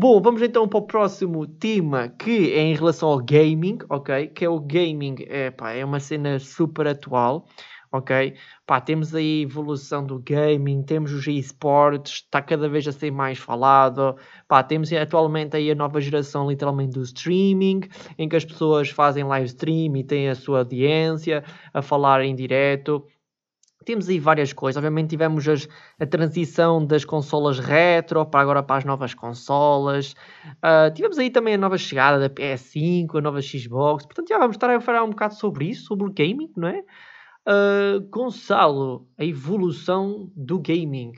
Bom, vamos então para o próximo tema que é em relação ao gaming, ok? Que é o gaming, é, pá, é uma cena super atual, ok? Pá, temos a evolução do gaming, temos os esportes, está cada vez a ser mais falado, pá, temos atualmente aí a nova geração literalmente do streaming, em que as pessoas fazem live stream e têm a sua audiência a falar em direto, temos aí várias coisas. Obviamente tivemos as, a transição das consolas retro para agora para as novas consolas. Uh, tivemos aí também a nova chegada da PS5, a nova Xbox. Portanto, já vamos estar a falar um bocado sobre isso, sobre o gaming, não é? Uh, Gonçalo, a evolução do gaming.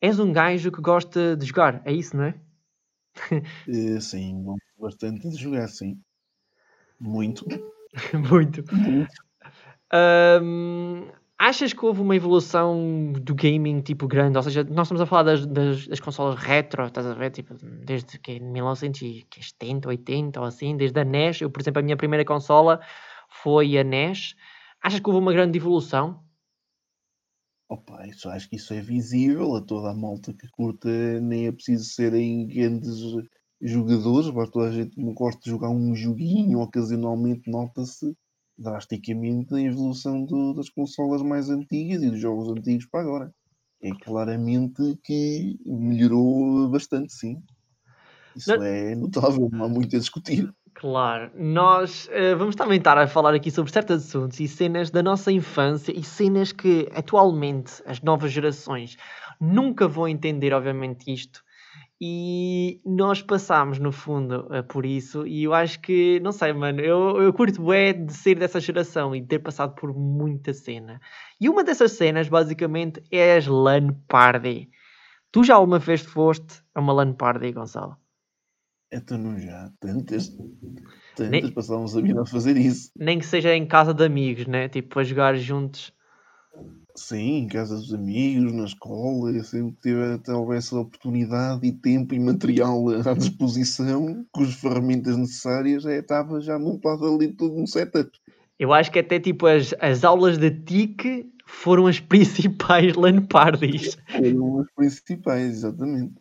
És um gajo que gosta de jogar, é isso, não é? é sim, gosto bastante de jogar, sim. Muito. Muito. Muito. Um, Achas que houve uma evolução do gaming tipo grande? Ou seja, nós estamos a falar das, das, das consolas retro, estás a ver? Tipo, desde que 1970, 80 ou assim, desde a NES. Eu, por exemplo, a minha primeira consola foi a NES. Achas que houve uma grande evolução? Opa, isso, acho que isso é visível a toda a malta que curta, nem é preciso serem grandes jogadores, mas toda a gente que gosta de jogar um joguinho, ocasionalmente nota-se drasticamente a evolução do, das consolas mais antigas e dos jogos antigos para agora. É claramente que melhorou bastante, sim. Isso não... é notável, não há muito a discutir. Claro, nós uh, vamos também estar a falar aqui sobre certos assuntos e cenas da nossa infância e cenas que atualmente as novas gerações nunca vão entender, obviamente, isto e nós passámos no fundo uh, por isso e eu acho que, não sei mano, eu, eu curto bem de ser dessa geração e de ter passado por muita cena. E uma dessas cenas basicamente é as LAN Party. Tu já alguma vez foste a uma LAN Party, Gonçalo? Então não já, tantas, tantas nem, passávamos a vida a fazer isso. Nem que seja em casa de amigos, né? Tipo, a jogar juntos Sim, em casa dos amigos, na escola, sempre tive talvez essa oportunidade e tempo e material à disposição, com as ferramentas necessárias, é, estava já montado ali todo um setup. Eu acho que até tipo as, as aulas de TIC foram as principais LAN parties. Foram as principais, exatamente.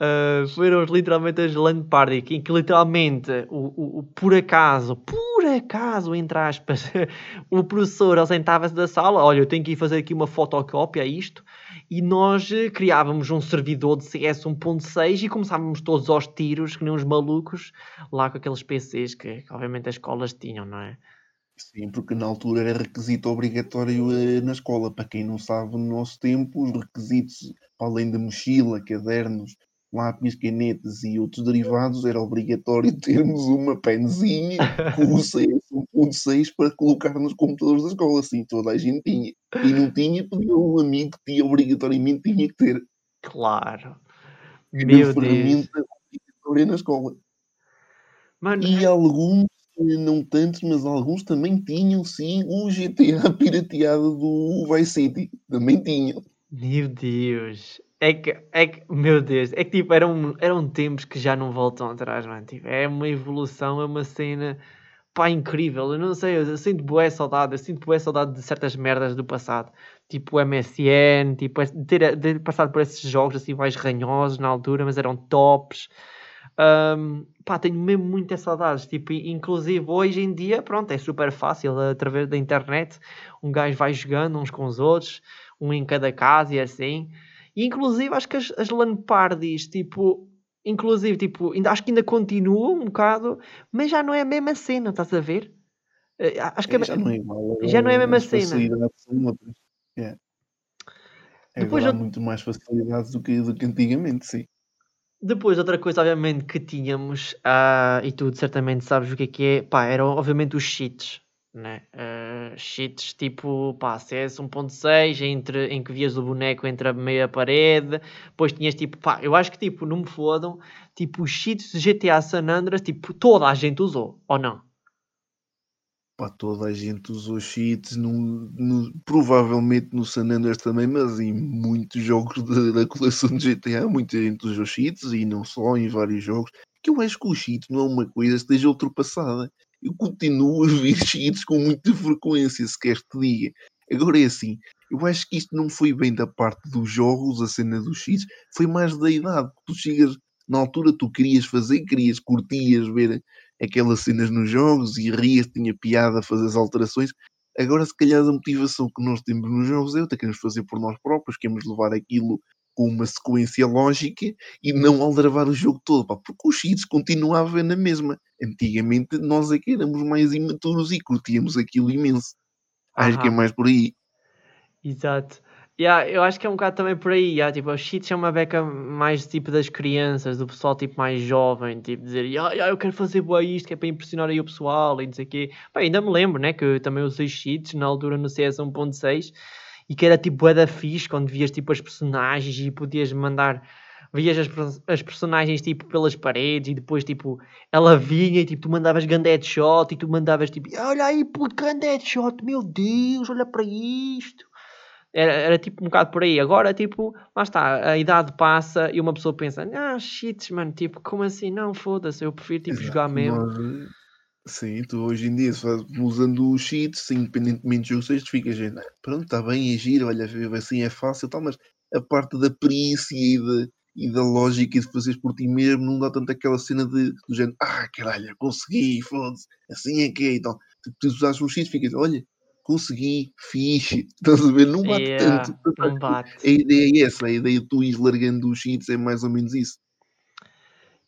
Uh, foram literalmente as LAN party, em que literalmente o, o, o, por acaso, por acaso, entre aspas, o professor ausentava-se da sala, olha, eu tenho que ir fazer aqui uma fotocópia a isto, e nós eh, criávamos um servidor de CS 1.6 e começávamos todos aos tiros, que nem uns malucos, lá com aqueles PCs que, obviamente as escolas tinham, não é? Sim, porque na altura era requisito obrigatório eh, na escola. Para quem não sabe, no nosso tempo, os requisitos, além da mochila, cadernos, lápis, canetas e outros derivados, era obrigatório termos uma penzinha com o CS 1.6 para colocar nos computadores da escola. Assim, toda a gente tinha. E não tinha, porque um amigo que tinha, obrigatoriamente tinha que ter. Claro. Meu ferramenta obrigatória na escola. Mano, e alguns, não tantos, mas alguns também tinham sim o GTA pirateado do Vice City. Também tinham. Meu Deus. É que, é que, meu Deus, é que tipo, eram, eram tempos que já não voltam atrás, mano. Tipo, é uma evolução, é uma cena, pá, incrível. Eu não sei, eu, sinto boa saudade, eu sinto boa saudade de certas merdas do passado. Tipo o MSN, tipo, ter, ter passado por esses jogos assim mais ranhosos na altura, mas eram tops. Um, pá, tenho mesmo muitas saudades. Tipo, inclusive hoje em dia, pronto, é super fácil através da internet. Um gajo vai jogando uns com os outros, um em cada casa e assim. E inclusive acho que as, as LAN parties, tipo, inclusive, tipo, ainda, acho que ainda continuam um bocado, mas já não é a mesma cena, estás a ver? Eh, acho que é, já não é igual. Já não é a mesma cena. É. Depois há muito mais facilidades do que, do que antigamente, sim. Depois, outra coisa, obviamente, que tínhamos, uh, e tu certamente sabes o que é que é, pá, eram obviamente os cheats né? Uh, cheats tipo pá, CS 1.6 entre, em que vias o boneco entre a meia parede, depois tinhas tipo, pá, eu acho que tipo, não me fodam, tipo, os cheats de GTA San Andreas, tipo, toda a gente usou, ou não? Pá, toda a gente usou cheats, no, no, provavelmente no San Andreas também, mas em muitos jogos de, da coleção de GTA, muita gente usou cheats e não só, em vários jogos, que eu acho que o cheat não é uma coisa que esteja ultrapassada eu continuo a ver cheats com muita frequência, se queres te diga. Agora é assim, eu acho que isto não foi bem da parte dos jogos, a cena dos cheats, foi mais da idade. Tu chegas, Na altura tu querias fazer, querias, curtias ver aquelas cenas nos jogos e rias, tinha piada fazer as alterações. Agora, se calhar, a motivação que nós temos nos jogos é outra, queremos fazer por nós próprios, queremos levar aquilo uma sequência lógica e não aldravar o jogo todo, pá, porque os cheats continuavam na mesma. Antigamente nós aqui é éramos mais imaturos e curtíamos aquilo imenso. Acho que é mais por aí. Exato. Yeah, eu acho que é um bocado também por aí, yeah, tipo, os cheats é uma beca mais tipo das crianças, do pessoal tipo mais jovem, tipo, dizer, yeah, yeah, eu quero fazer boa isto, que é para impressionar aí o pessoal e não sei o quê. Pá, ainda me lembro, né, que eu também usei cheats na altura no CS 1.6 e que era tipo da fixe, quando vias tipo as personagens e podias mandar vias as, as, personagens tipo pelas paredes e depois tipo ela vinha e tipo tu mandavas grande headshot e tu mandavas tipo olha aí puto grande headshot meu Deus olha para isto era, era tipo um bocado por aí. Agora, tipo, lá está, a idade passa e uma pessoa pensa, ah, shit, mano, tipo, como assim? Não, foda-se, eu prefiro tipo, Exato. jogar mesmo. Mas, sim, tu hoje em dia, usando os cheats, independentemente do jogo, tu ficas, ah, pronto, está bem, é giro, olha, assim é fácil tal, mas a parte da perícia e, de, e da lógica e de fazeres por ti mesmo não dá tanto aquela cena de, do género, ah, caralho, consegui, foda-se, assim é que é, então, tu, tu usas os cheats, ficas, olha, consegui, fixe, estás a ver? Não bate yeah, tanto. Não bate. A ideia é essa, a ideia de tu ires largando os cheats é mais ou menos isso.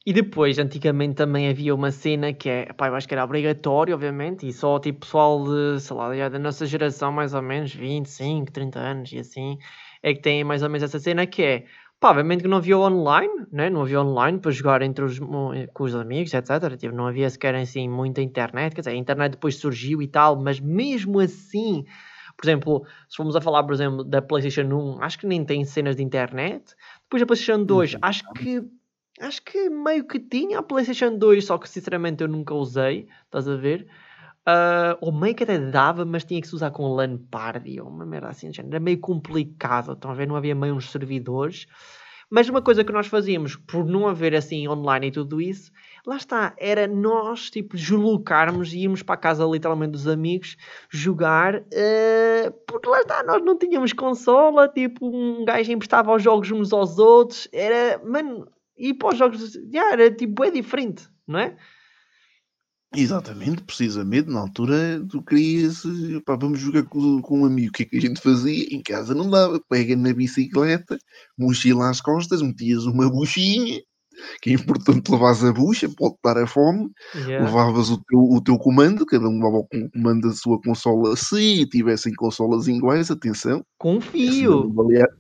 E depois, antigamente também havia uma cena que é, pá, eu acho que era obrigatório, obviamente, e só tipo pessoal de, sei lá, da nossa geração, mais ou menos, 25, 30 anos e assim, é que tem mais ou menos essa cena que é, Pá, obviamente que não havia online, né? não havia online para jogar entre os, com os amigos, etc. Tipo, não havia sequer assim muita internet, quer dizer, a internet depois surgiu e tal, mas mesmo assim, por exemplo, se formos a falar, por exemplo, da PlayStation 1, acho que nem tem cenas de internet. Depois da PlayStation 2, uhum. acho que acho que meio que tinha a PlayStation 2, só que sinceramente eu nunca usei, estás a ver? Uh, ou meio que até dava, mas tinha que se usar com LAN party ou uma merda assim. Era meio complicado. Estão a ver? Não havia meio uns servidores. Mas uma coisa que nós fazíamos, por não haver assim online e tudo isso, lá está, era nós, tipo, deslocarmos e irmos para a casa literalmente dos amigos jogar, uh, porque lá está, nós não tínhamos consola, tipo, um gajo emprestava os jogos uns aos outros, era, mano, e para os jogos, já, era tipo, é diferente, não é? Exatamente, precisamente, na altura tu querias, pá, vamos jogar com, com um amigo, o que é que a gente fazia? Em casa não dava, pega na bicicleta, mochila às costas, metias uma buchinha, que é importante levares a bucha, pode dar a fome, yeah. levavas o teu, o teu comando, cada um levava o comando da sua consola, se tivessem consolas iguais, atenção. Com fio.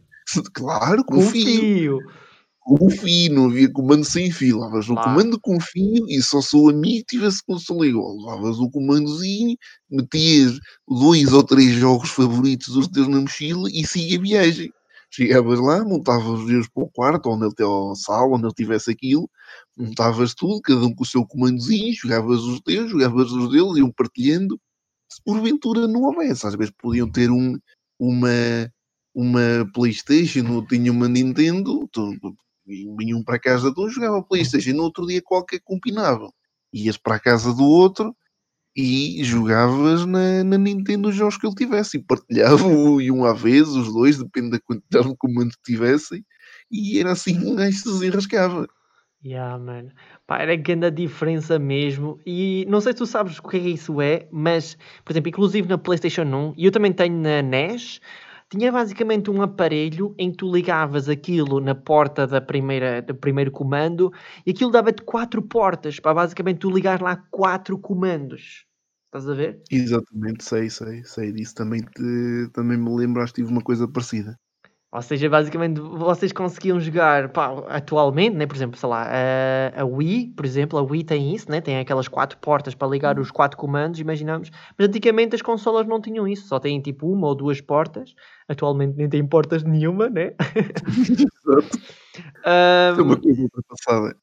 Claro, com, com fio. fio com fio, não havia comando sem fio. Levavas o comando com fio e só se o amigo tivesse consola igual. Levavas o comandozinho, metias dois ou três jogos favoritos dos teus na mochila e seguia a viagem. Chegavas lá, montavas os teus para o quarto, onde tem a sala, onde ele tivesse aquilo, montavas tudo, cada um com o seu comandozinho, jogavas os teus, jogavas os deles, iam partilhando. Se porventura não houvesse, às vezes podiam ter um, uma, uma Playstation ou tinha uma Nintendo, vinham para a casa de um, jogava Playstation, no outro dia qualquer combinavam. Ias para a casa do outro e jogavas na, na Nintendo os jogos que ele tivesse e partilhavam e um à vez, os dois, depende da quantidade de comando que tivessem, e era assim que um gajo se desenrascava. Yeah, man. Pá, era grande diferença mesmo. E não sei se tu sabes o que é que isso é, mas, por exemplo, inclusive na PlayStation 1, e eu também tenho na NES, tinha basicamente um aparelho em que tu ligavas aquilo na porta da primeira, do primeiro comando e aquilo dava-te quatro portas para basicamente tu ligar lá quatro comandos. Estás a ver? Exatamente, sei, sei, sei disso. Também, te, também me lembro, acho que tive uma coisa parecida. Ou seja, basicamente vocês conseguiam jogar pá, atualmente, né? por exemplo, sei lá, a, a, Wii, por exemplo, a Wii tem isso, né? tem aquelas quatro portas para ligar os quatro comandos, imaginamos, mas antigamente as consolas não tinham isso, só têm tipo uma ou duas portas, atualmente nem têm portas nenhuma, né? Exato. um, é uma coisa ultrapassada.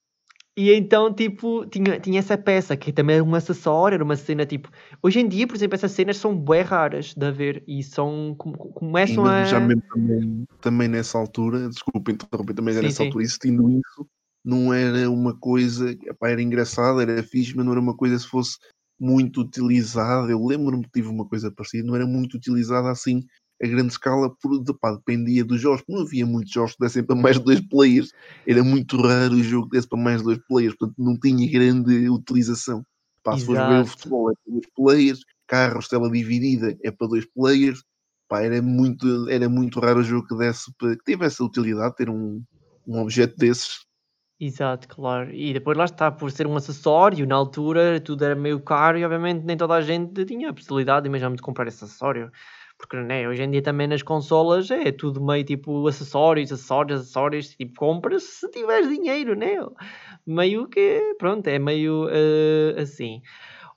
E então, tipo, tinha, tinha essa peça que também era um acessório, era uma cena tipo. Hoje em dia, por exemplo, essas cenas são bem raras de haver e são. começam a. Já mesmo também, também nessa altura, desculpa interromper, também sim, nessa sim. altura, existindo isso, não era uma coisa. Epá, era engraçado, era fixe, mas não era uma coisa se fosse muito utilizada. Eu lembro-me que tive uma coisa parecida, não era muito utilizada assim a grande escala por, pá, dependia dos jogos. Não havia muitos jogos que dessem para mais de dois players. Era muito raro o jogo que desse para mais de dois players, portanto não tinha grande utilização. Pá, se fores ver o futebol é para dois players, carros, tela dividida é para dois players. Pá, era muito, era muito raro o jogo que desse para, que tivesse a utilidade, ter um, um objeto desses Exato, claro. E depois lá está, por ser um acessório, na altura tudo era meio caro e obviamente nem toda a gente tinha a possibilidade, imagina de comprar esse acessório. Porque né, hoje em dia também nas consolas é tudo meio tipo acessórios, acessórios, acessórios, tipo compras se tiveres dinheiro, né? Meio que, pronto, é meio uh, assim.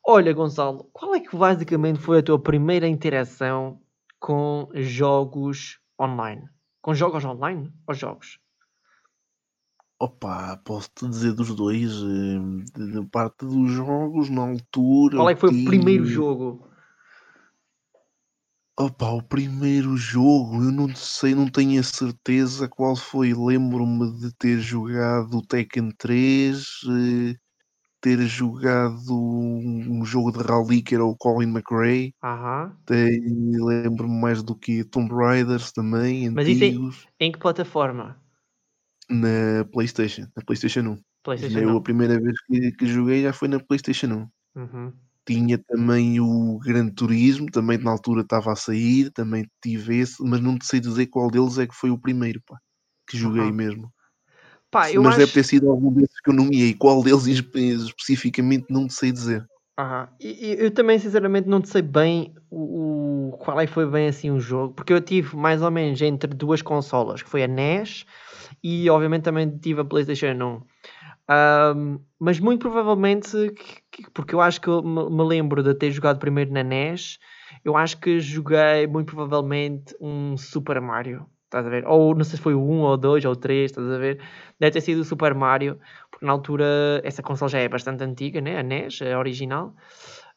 Olha, Gonçalo, qual é que basicamente foi a tua primeira interação com jogos online? Com jogos online ou jogos? Opa, posso-te dizer dos dois, eh, da parte dos jogos, na altura. Qual é que foi o primeiro jogo? Opa, o primeiro jogo, eu não sei, não tenho a certeza qual foi. Lembro-me de ter jogado o Tekken 3, eh, ter jogado um jogo de rally que era o Colin McRae. Aham. Lembro-me mais do que Tomb Raiders também, Mas isso em, em que plataforma? Na PlayStation, na PlayStation 1. PlayStation Eu, 1. a primeira vez que, que joguei já foi na PlayStation 1. Uhum. Tinha também o Gran Turismo, também na altura estava a sair, também tive esse, mas não te sei dizer qual deles é que foi o primeiro, pá, que joguei Uhum. mesmo. Pá, mas acho... deve ter sido algum desses que eu nomeei. Qual deles espe- especificamente não te sei dizer. Aham. E- Eu também, sinceramente, não te sei bem o, o- qual é foi bem assim o jogo, porque eu tive mais ou menos entre duas consolas, que foi a NES e obviamente também tive a PlayStation 1. Ahm, mas muito provavelmente, que- que- porque eu acho que eu me, lembro de ter jogado primeiro na NES, eu acho que joguei muito provavelmente um Super Mario. Estás a ver? Ou não sei se foi o 1 ou 2 ou 3, estás a ver? Deve ter sido o Super Mario, porque na altura essa console já é bastante antiga, né? A NES, a original.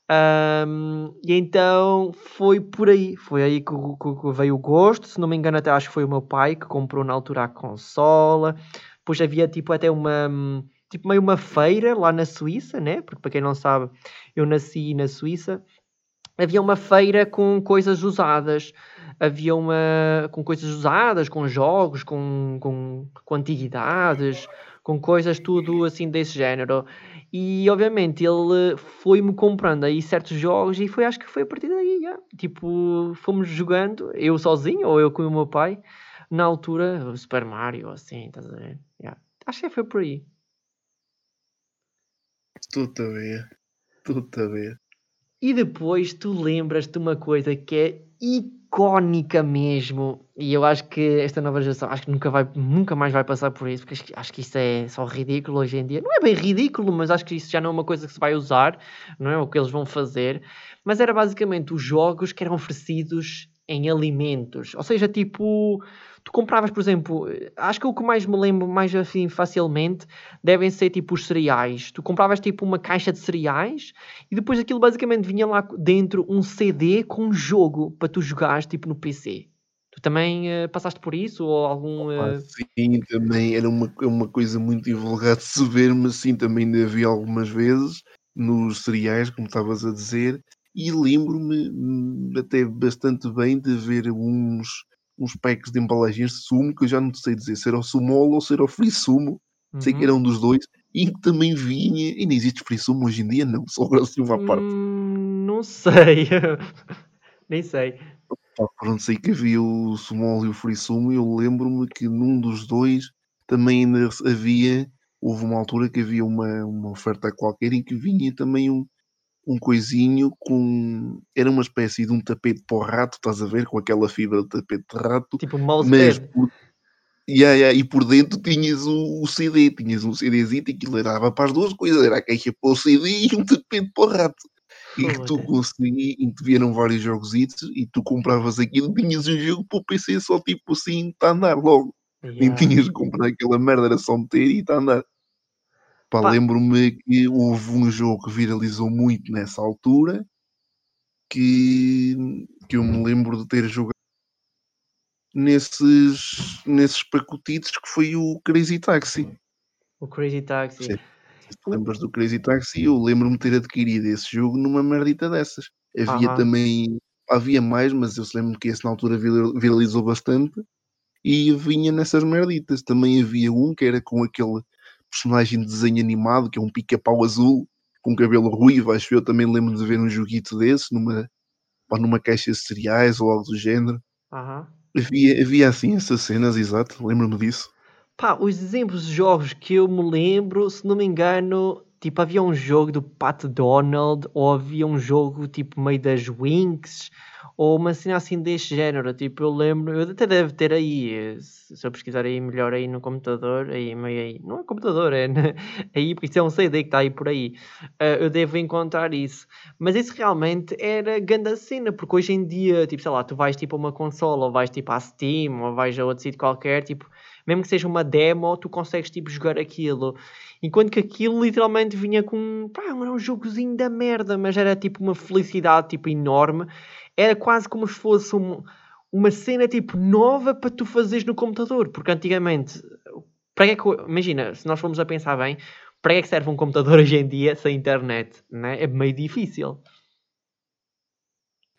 Ahm, e então foi por aí, foi aí que, que- que veio o gosto. Se não me engano, até acho que foi o meu pai que comprou na altura a consola. Depois havia tipo até uma hum, tipo meio uma feira lá na Suíça, né? Porque para quem não sabe, eu nasci na Suíça. Havia uma feira com coisas usadas, havia uma com coisas usadas, com jogos, com, com, com antiguidades, com coisas tudo assim desse género. E obviamente ele foi-me comprando aí certos jogos e foi, acho que foi a partir daí, já. Tipo, fomos jogando, eu sozinho ou eu com o meu pai, na altura, o Super Mario, assim, estás a ver? Já. Acho que foi por aí. Estou-te a ver. E depois tu lembras-te uma coisa que é icónica mesmo, e eu acho que esta nova geração acho que nunca, vai, nunca mais vai passar por isso, porque acho que, acho que isso é só ridículo hoje em dia. Não é bem ridículo, mas acho que isso já não é uma coisa que se vai usar, não é o que eles vão fazer. Mas era basicamente os jogos que eram oferecidos em alimentos, ou seja, tipo, tu compravas, por exemplo, acho que o que mais me lembro mais assim facilmente devem ser tipo os cereais. Tu compravas tipo uma caixa de cereais e depois aquilo basicamente vinha lá dentro um CD com um jogo para tu jogares tipo no PC. Tu também eh, passaste por isso ou algum Pá, eh, sim, também era uma, uma coisa muito divulgada de se ver, mas sim, também ainda vi algumas vezes nos cereais, como estavas a dizer, e lembro-me hum, até bastante bem de ver uns, uns packs de embalagens de sumo, que eu já não sei dizer se era o sumol ou se era o free sumo, sei que uhum. era um dos dois, e que também vinha, e não existe free sumo hoje em dia, não, só agora assim uma parte. Hum, não sei. Nem sei. Pronto, sei que havia o Sumol e o Free Sumo, e eu lembro-me que num dos dois também ainda havia, houve uma altura que havia uma, uma oferta qualquer em que vinha também um, um coisinho com. Era uma espécie de um tapete para o rato, estás a ver? Com aquela fibra de tapete de rato, Tipo um mas mousepad. por, Yeah, yeah, e por dentro tinhas o, o CD, tinhas um CDzinho que aquilo dava para as duas coisas, era a caixa para o CD e um tapete para o rato. E que tu conseguias, e te vieram vários jogos e tu compravas aquilo, tinhas um jogo para o PC só tipo assim, está a andar logo. Nem Yeah. tinhas de comprar aquela merda, era só meter e está a andar. Pá, Pá. lembro-me que houve um jogo que viralizou muito nessa altura que, que eu me lembro de ter jogado nesses, nesses pacotitos que foi o Crazy Taxi. O Crazy Taxi. Sim. Lembras do Crazy Taxi, eu lembro-me de ter adquirido esse jogo numa merdita dessas. Havia também, havia mais, mas eu se lembro que esse na altura viralizou bastante e vinha nessas merditas. Também havia um que era com aquele personagem de desenho animado, que é um pica-pau azul, com cabelo ruivo, acho eu também lembro de ver um joguito desse numa, numa caixa de cereais ou algo do género. Aham. Havia, havia assim essas cenas, exato, lembro-me disso. Pá, os exemplos de jogos que eu me lembro, se não me engano, tipo, havia um jogo do Pat Donald, ou havia um jogo tipo meio das Winx, ou uma cena assim deste género. Tipo, eu lembro, eu até deve ter aí, se eu pesquisar aí melhor aí no computador, aí meio aí, não é computador, é aí, porque isso é um CD que está aí por aí. Uh, eu devo encontrar isso. Mas isso realmente era grande cena, porque hoje em dia, tipo, sei lá, tu vais tipo a uma consola, ou vais tipo à Steam, ou vais a outro sítio qualquer, tipo, mesmo que seja uma demo, tu consegues tipo jogar aquilo. Enquanto que aquilo literalmente vinha com. Pá, era um jogozinho da merda, mas era tipo uma felicidade tipo enorme. Era quase como se fosse um, uma cena tipo nova para tu fazeres no computador. Porque antigamente, para que é que, imagina, se nós formos a pensar bem, para que é que serve um computador hoje em dia sem internet? Né? É meio difícil.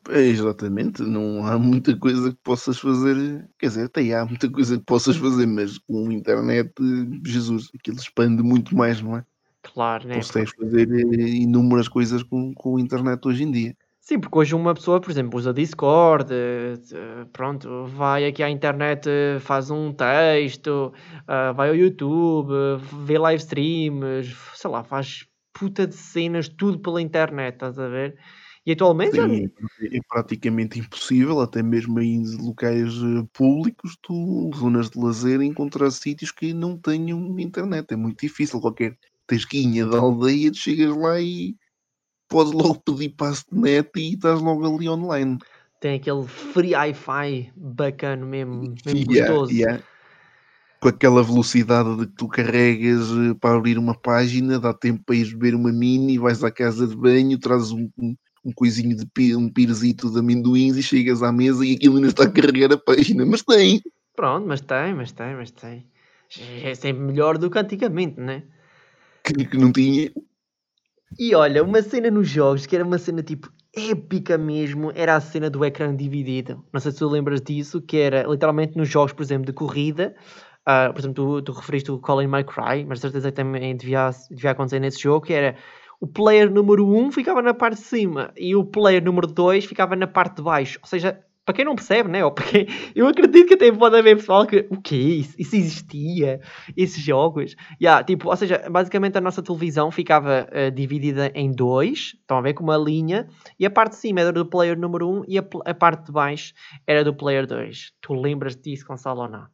É, exatamente, não há muita coisa que possas fazer, quer dizer, até há muita coisa que possas fazer, mas com a internet, Jesus, aquilo expande muito mais, não é? Claro, né? Consegues fazer eh, inúmeras coisas com, com a internet hoje em dia. Sim, porque hoje uma pessoa, por exemplo, usa Discord, eh, pronto, vai aqui à internet, eh, faz um texto, vai ao YouTube, vê live streams, sei lá, faz puta de cenas, tudo pela internet, estás a ver? E atualmente Sim, é praticamente impossível, até mesmo em locais eh, públicos, tu, zonas de lazer, encontrar sítios que não tenham internet. É muito difícil. Qualquer tasquinha da aldeia, tu chegas lá e podes logo pedir passo de net e estás logo ali online. tem aquele free Wi-Fi bacana mesmo, mesmo Yeah, gostoso. yeah. Com aquela velocidade de que tu carregas eh, para abrir uma página, dá tempo para ir beber uma mini, vais à casa de banho, trazes um, um- um coisinho de um pirzito de amendoins e chegas à mesa e aquilo ainda está a carregar a página, mas tem. Pronto, mas tem, mas tem, mas tem. É sempre melhor do que antigamente, né? Que, que não tinha. E olha, uma cena nos jogos que era uma cena tipo épica mesmo, era a cena do ecrã dividido. Não sei se tu lembras disso, que era literalmente nos jogos, por exemplo, de corrida. Uh, por exemplo, tu, tu referiste o Colin McRae, mas certeza que também devia, devia acontecer nesse jogo, que era o player número 1 ficava na parte de cima e o player número 2 ficava na parte de baixo. Ou seja, para quem não percebe, né? Ou porque eu acredito que até pode haver pessoal que o que isso? Isso existia? Esses jogos? Yeah, tipo, ou seja, basicamente a nossa televisão ficava uh, dividida em dois, estão a ver com uma linha, e a parte de cima era do player número 1 e a, a parte de baixo era do player 2. Tu lembras disso, Gonçalo, ou não?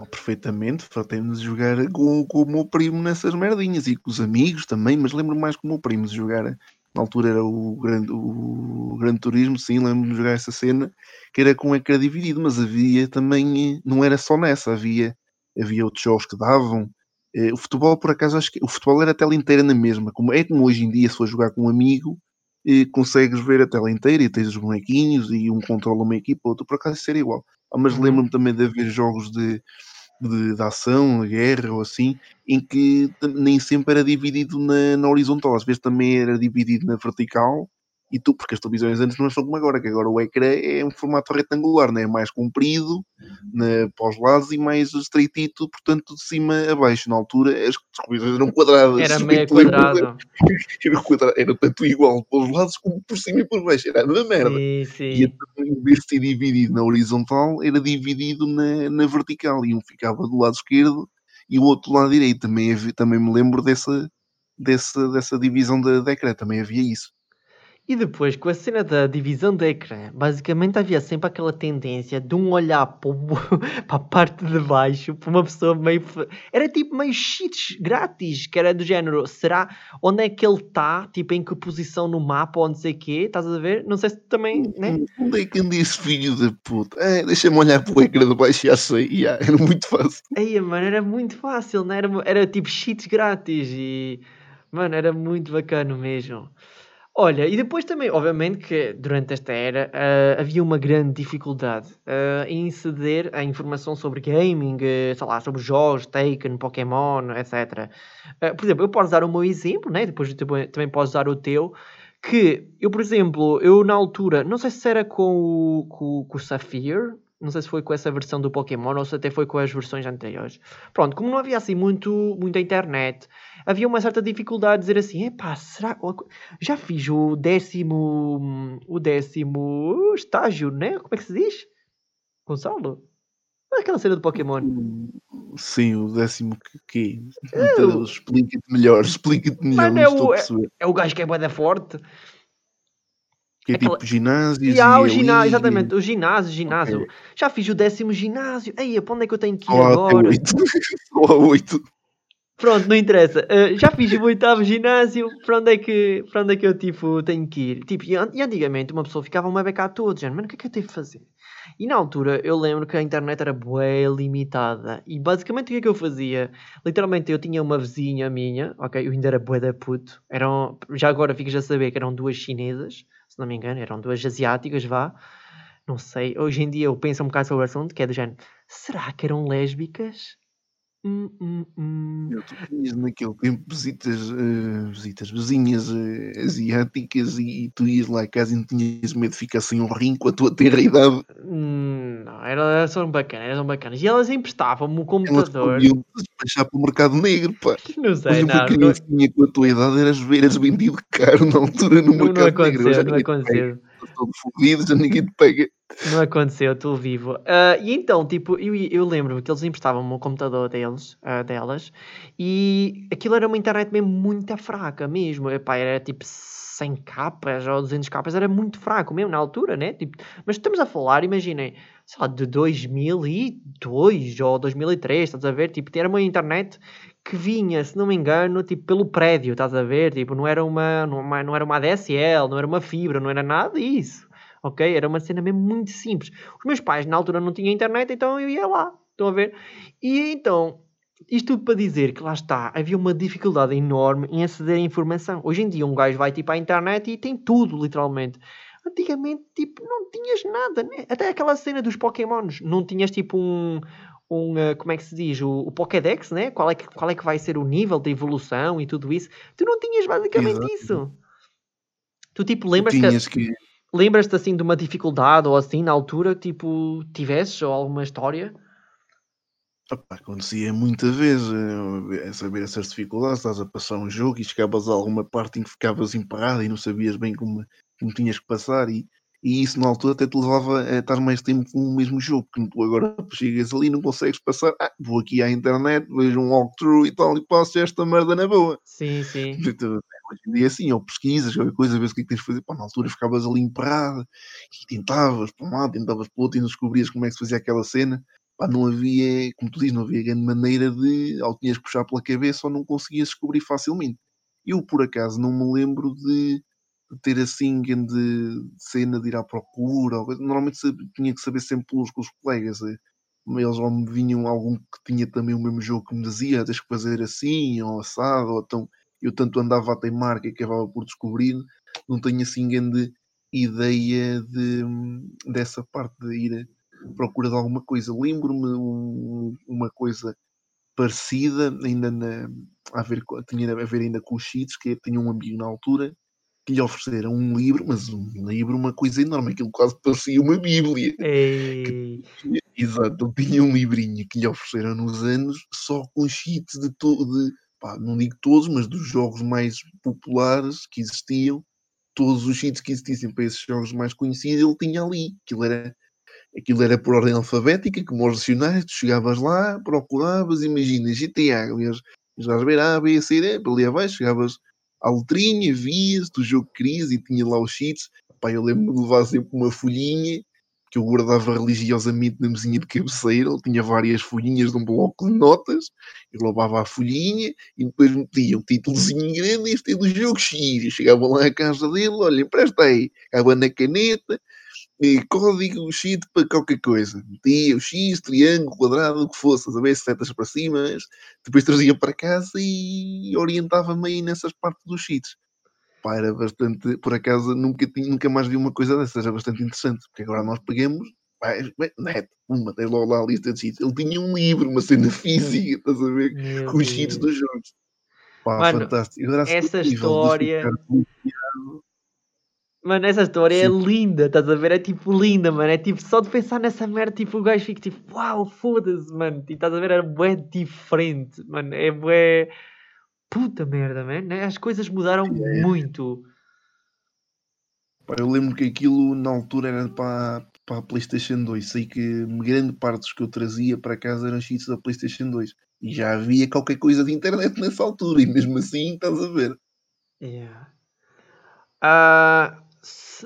Oh, perfeitamente, fartei-me de jogar com, com, o meu primo nessas merdinhas e com os amigos também, mas lembro mais com o meu primo de jogar. Na altura era o grande, o grande turismo, sim, lembro-me de jogar essa cena, que era com ecrã dividido, mas havia também, não era só nessa, havia, havia outros jogos que davam. Eh, o futebol, por acaso, acho que o futebol era a tela inteira na mesma, como, é como hoje em dia, se for jogar com um amigo, eh, consegues ver a tela inteira e tens os bonequinhos e um controla uma equipa, outro por acaso seria igual. Ah, mas uhum. lembro-me também de haver jogos de, de, de, ação, guerra ou assim, em que nem sempre era dividido na, na, horizontal, às vezes também era dividido na vertical e tu, porque as televisões antes não são como agora, que agora o ecrã é um formato retangular, né? mais comprido na, para os lados e mais estreitito, portanto, de cima a baixo. Na altura as televisões eram quadradas. Era meio quadrado. Era, quadrado. era tanto igual para os lados como por cima e por baixo. Era uma merda. Sim, sim. E em vez de ser dividido na horizontal, era dividido na, na vertical. E um ficava do lado esquerdo e o outro do lado direito. Também, havia, também me lembro dessa, dessa, dessa divisão da, da ecrã. Também havia isso. E depois, com a cena da divisão de ecrã, basicamente havia sempre aquela tendência de um olhar para, o, para a parte de baixo, para uma pessoa meio. Era tipo meio cheats grátis, que era do género: será onde é que ele está? Tipo, em que posição no mapa ou não sei o quê? Estás a ver? Não sei se também. Né? Onde é que anda esse filho de puta? É, Deixa-me olhar para o ecrã de baixo e já sei. Yeah, era muito fácil. Aí, mano, era muito fácil, né? era, era tipo cheats grátis e. Mano, era muito bacana mesmo. Olha, e depois também, obviamente, que durante esta era uh, havia uma grande dificuldade uh, em ceder a informação sobre gaming, uh, sei lá, sobre jogos, Taken, Pokémon, etc. por exemplo, eu posso dar o meu exemplo, né? depois também posso dar o teu, que eu, por exemplo, eu na altura, não sei se era com o, com, com o Saphir, não sei se foi com essa versão do Pokémon ou se até foi com as versões anteriores. Pronto, como não havia assim muito, muita internet, havia uma certa dificuldade de dizer assim: epá, será. Já fiz o décimo. O décimo estágio, né? Como é que se diz? Gonçalo? É aquela cena do Pokémon? Sim, o décimo que. Então, explica-te melhor, explica-te melhor. Mano, é, o, é, é, o gajo que é boeda forte. Que é Aquela... tipo ginásio. Yeah, o ginásio, exatamente, o ginásio, ginásio. Okay. Já fiz o décimo ginásio. Aí, para onde é que eu tenho que ir agora? Só a oito. Pronto, não interessa. Uh, já fiz o oitavo ginásio. Para onde, é que, para onde é que eu tipo, tenho que ir? Tipo, e antigamente uma pessoa ficava uma beca a todos. Mano, o que é que eu tenho que fazer? E na altura eu lembro que a internet era bué limitada. E basicamente o que é que eu fazia? Literalmente eu tinha uma vizinha minha, ok? Eu ainda era bué da puto. Eram, já agora ficas a saber que eram duas chinesas se não me engano, eram duas asiáticas, vá. Não sei, hoje em dia eu penso um bocado sobre o assunto, que é do género, será que eram lésbicas? Hum, hum, hum. Eu, tinhas naquele tempo visitas, uh, visitas vizinhas uh, asiáticas e, e, tu ias lá a casa e não tinhas medo de ficar sem um rim com a tua terra idade. Hum, não, eram, são bacanas, eram bacanas. E elas emprestavam-me o computador. Elas deixar para o mercado negro, pá. Não sei, não. Porque não... tinha com a tua idade eras, eras vendido caro na altura no não, mercado não aconteceu, negro. Não aconteceu, Todo fodido, já ninguém te pega. Não aconteceu, estou vivo. Uh, e então, tipo, eu, eu lembro-me que eles emprestavam-me o computador deles, uh, delas, e aquilo era uma internet mesmo muito fraca, mesmo. Epá, era tipo 100 capas ou 200 capas, era muito fraco mesmo na altura, né? Tipo, mas estamos a falar, imaginem, sei lá, de 2002 ou 2003, estás a ver? Tipo, era uma internet que vinha, se não me engano, tipo, pelo prédio, estás a ver? Tipo, não era uma, não, não era uma ADSL, não era uma fibra, não era nada disso, ok? Era uma cena mesmo muito simples. Os meus pais, na altura, não tinham internet, então eu ia lá, estão a ver? E então, isto tudo para dizer que lá está, havia uma dificuldade enorme em aceder à informação. Hoje em dia, um gajo vai tipo à internet e tem tudo, literalmente. Antigamente, tipo, não tinhas nada, né? Até aquela cena dos Pokémons, não tinhas tipo um, um, uh, como é que se diz, o, o, Pokédex, né? Qual é, que, qual é que vai ser o nível de evolução e tudo isso. Tu não tinhas basicamente Exato. isso. Tu tipo lembras-te que... lembras-te assim de uma dificuldade ou assim na altura tipo tivesses ou alguma história? Opa, acontecia muita vez é saber essas dificuldades, estás a passar um jogo e chegavas a alguma parte em que ficavas emparrado e não sabias bem como, como tinhas que passar e e isso na altura até te levava a estar mais tempo com o mesmo jogo, que tu agora chegas ali e não consegues passar, ah, vou aqui à internet, vejo um walkthrough e tal, e passo esta merda na boa. Sim, sim. Hoje em dia assim, ou pesquisas, qualquer coisa, vês o que é que tens de fazer, pá, na altura ficavas ali emperrado, e tentavas para um lado, tentavas para o outro, e não descobrias como é que se fazia aquela cena, pá, não havia, como tu dizes, não havia grande maneira de, ou tinhas que puxar pela cabeça, ou não conseguias descobrir facilmente. Eu, por acaso, não me lembro de ter assim grande cena de ir à procura. Normalmente tinha que saber sempre pelos com os colegas. Eh, eles ou me vinham algum que tinha também o mesmo jogo que me dizia, tens que fazer assim, ou assado, ou então eu tanto andava a teimar que acabava por descobrir, não tenho assim grande ideia de, dessa parte de ir à procura de alguma coisa. Lembro-me um, uma coisa parecida, ainda na, a ver, tinha a ver ainda com os cheats, que tinha um amigo na altura que lhe ofereceram um livro, mas um livro, uma coisa enorme, aquilo quase parecia uma Bíblia. Que, exato, ele tinha um livrinho que lhe ofereceram nos anos só com cheats de todo, não digo todos, mas dos jogos mais populares que existiam, todos os cheats que existissem para esses jogos mais conhecidos, ele tinha ali. Aquilo era, aquilo era por ordem alfabética, como os dicionários, tu chegavas lá, procuravas, imagina, GTA, ias, ias ver A, B, C, D, para ali abaixo, chegavas à letrinha, vias do jogo querias e tinha lá os cheats. Pá, eu lembro-me de levar sempre uma folhinha que eu guardava religiosamente na mesinha de cabeceira. Ele tinha várias folhinhas de um bloco de notas. Eu levava a folhinha e depois metia um títulozinho grande. Este é do jogo X. Eu chegava lá à casa dele, olha, empresta aí. Acaba na caneta e código X para qualquer coisa. Metia o X, triângulo, quadrado, o que fosse, a saber, setas para cima, depois trazia para casa e orientava-me aí nessas partes dos cheats. Pá, era bastante, por acaso, nunca, tinha, nunca mais vi uma coisa dessas, era bastante interessante, porque agora nós pegamos, pá, net, uma, tens logo lá a lista de cheats. Ele tinha um livro, uma cena física, estás a ver, Meu com os cheats dos jogos. Pá, Mano, fantástico. Essa história Mano, essa história é Sim. linda, estás a ver? É tipo linda, mano. É tipo, só de pensar nessa merda, tipo, o gajo fica tipo, uau, foda-se, mano. E estás a ver? É bué diferente, mano. É bué. Puta merda, mano. As coisas mudaram É. muito. Pá, eu lembro que aquilo na altura era para, para a PlayStation 2. Sei que grande parte dos que eu trazia para casa eram cheats da PlayStation 2. E já havia qualquer coisa de internet nessa altura. E mesmo assim, estás a ver. Yeah. Ah, se-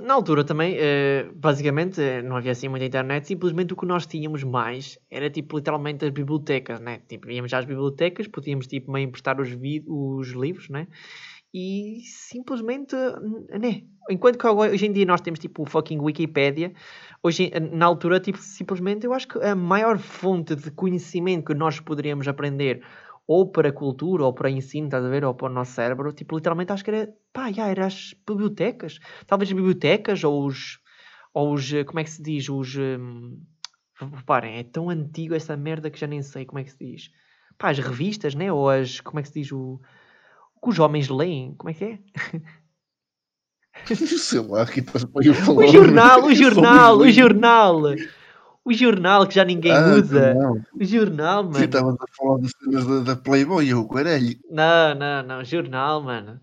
na altura também, eh, basicamente, eh, não havia assim muita internet, simplesmente o que nós tínhamos mais era tipo literalmente as bibliotecas, né? Tipo, íamos às bibliotecas, podíamos tipo meio emprestar os, os livros, né? E simplesmente, né? Enquanto que hoje em dia nós temos tipo o fucking Wikipedia, hoje, em- na altura, tipo, simplesmente eu acho que a maior fonte de conhecimento que nós poderíamos aprender ou para a cultura, ou para ensino, estás a ver, ou para o nosso cérebro, tipo, literalmente acho que era, pá, já, era as bibliotecas. Talvez as bibliotecas, ou os, ou os, eh, como é que se diz, os, hum, reparem, é tão antigo essa merda que já nem sei como é que se diz. Pá, as revistas, né, ou as, como é que se diz, o, o que os homens leem, como é que é? Sei lá, que estás para eu falar. O jornal, o jornal, o jornal. O jornal que já ninguém Ah, usa. não. O jornal, Sim, mano. estavas a falar das cenas da, da Playboy, eu, caralho. Não, não, não, jornal, mano.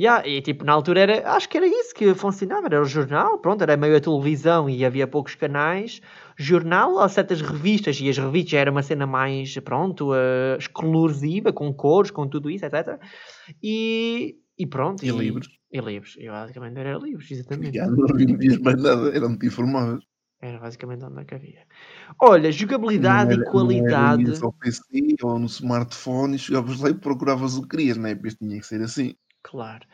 Yeah, e tipo, na altura era, acho que era isso que funcionava, era o jornal, pronto, era meio a televisão e havia poucos canais, jornal, há certas revistas, e as revistas era uma cena mais, pronto, eh, exclusiva, com cores, com tudo isso, etc. E, e pronto. E livros. E livros, e basicamente era livros, exatamente. Já não vendias mais nada, eram-te informadas. Era basicamente onde é que havia. Olha, jogabilidade Não e era- não qualidade. Era ao PC ou no smartphone e chegavas lá e procuravas o que querias, não é? Porque tinha que ser assim. Claro.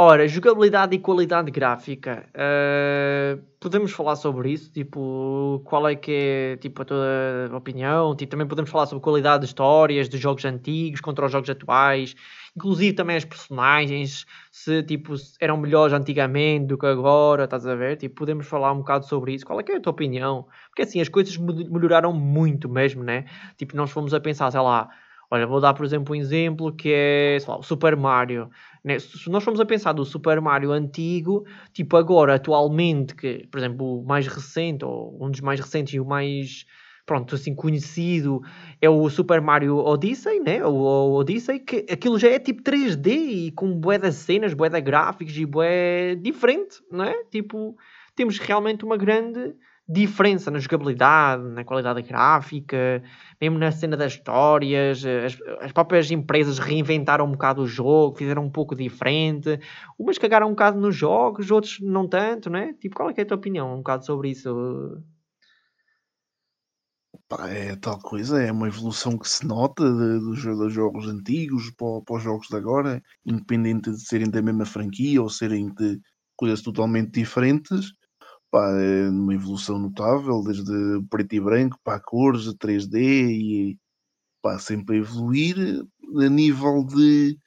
Ora, jogabilidade e qualidade gráfica. eh, podemos falar sobre isso? Tipo, qual é que é tipo, a tua opinião? Tipo, também podemos falar sobre qualidade de histórias, de jogos antigos contra os jogos atuais. Inclusive também as personagens, se tipo, eram melhores antigamente do que agora, estás a ver? Tipo, podemos falar um bocado sobre isso. Qual é que é a tua opinião? Porque assim, as coisas melhoraram muito mesmo, né? Tipo, nós fomos a pensar, sei lá, olha, vou dar por exemplo um exemplo que é, sei lá, o Super Mario né? Se nós formos a pensar do Super Mario antigo, tipo agora, atualmente, que, por exemplo, o mais recente, ou um dos mais recentes e o mais, pronto, assim, conhecido, é o Super Mario Odyssey, né? O, o Odyssey, que aquilo já é tipo 3D e com bué das cenas, bué de gráficos e bué diferente, não é? Tipo, temos realmente uma grande diferença na jogabilidade, na qualidade gráfica, mesmo na cena das histórias, as, as próprias empresas reinventaram um bocado o jogo, fizeram um pouco diferente. Umas cagaram um bocado nos jogos, outros não tanto, né? Tipo, qual é, é a tua opinião um bocado sobre isso? É tal coisa, é uma evolução que se nota dos, dos jogos antigos para, para os jogos de agora, independente de serem da mesma franquia ou serem de coisas totalmente diferentes. Pá, é uma evolução notável, desde preto e branco para cores, 3D e pá, sempre a evoluir a nível de,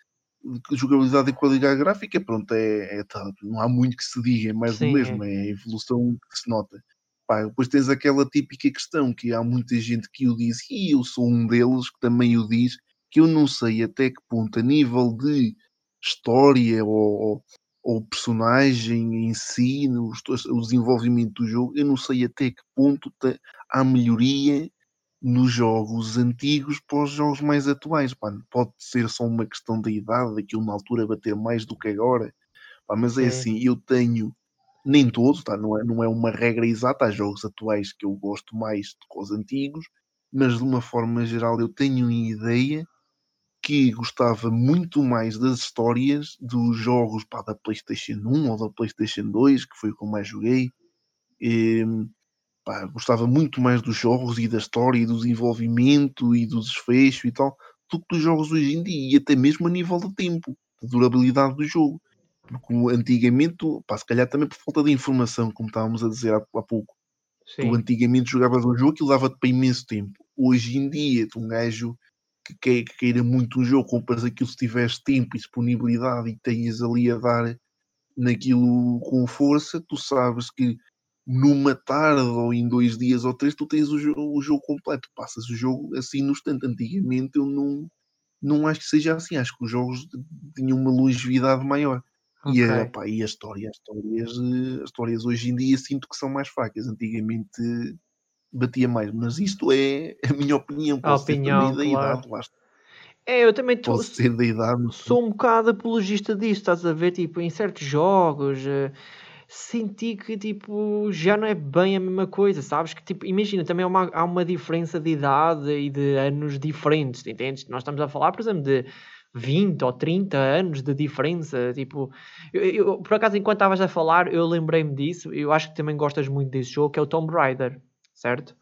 de jogabilidade e qualidade gráfica. Pronto, é, é tal, não há muito que se diga, é mais Sim, do mesmo, é a evolução que se nota. Pá, depois tens aquela típica questão que há muita gente que o diz, e eu sou um deles que também o diz, que eu não sei até que ponto, a nível de história ou, ou personagem em si, no, o desenvolvimento do jogo, eu não sei até que ponto te- há melhoria nos jogos antigos para os jogos mais atuais. Pá, pode ser só uma questão da idade, daquilo na altura bater mais do que agora. Pá, mas é Sim. assim, eu tenho nem todos, tá? não, é, não é uma regra exata. Há jogos atuais que eu gosto mais do que os antigos, mas de uma forma geral eu tenho a ideia que gostava muito mais das histórias dos jogos pá, da PlayStation 1 ou da PlayStation 2, que foi o que eu mais joguei. Em, pá, gostava muito mais dos jogos e da história e do desenvolvimento e do desfecho e tal, do que dos jogos hoje em dia, e até mesmo a nível de tempo, de durabilidade do jogo. Porque antigamente, pá, se calhar também por falta de informação, como estávamos a dizer há, há pouco, tu Sim, antigamente jogavas um jogo e dava-te para imenso tempo. Hoje em dia, tu um gajo que, quer, que queira muito um jogo, compras aquilo se tiveres tempo e disponibilidade e tens ali a dar naquilo com força, tu sabes que numa tarde ou em dois dias ou três tu tens o, jo- o jogo completo, passas o jogo assim no instante. Antigamente eu não, não acho que seja assim, acho que os jogos tinham uma longevidade maior. E, Ok. a, pá, e a história, as histórias, eh, as histórias hoje em dia sinto que são mais fracas. Antigamente batia mais, mas isto é a minha opinião. A ser opinião, da claro. idade, lá está. É, eu também tô- ser da idade, mas sou um bocado apologista disto, estás a ver? Tipo, em certos jogos, eh, senti que, tipo, já não é bem a mesma coisa, sabes? Que, tipo, imagina, também há uma, há uma diferença de idade e de anos diferentes, entendes? Nós estamos a falar, por exemplo, de 20 ou 30 anos de diferença, tipo... Eu, eu- por acaso, enquanto estavas a falar, eu lembrei-me disso, eu acho que também gostas muito desse jogo, que é o Tomb Raider, certo?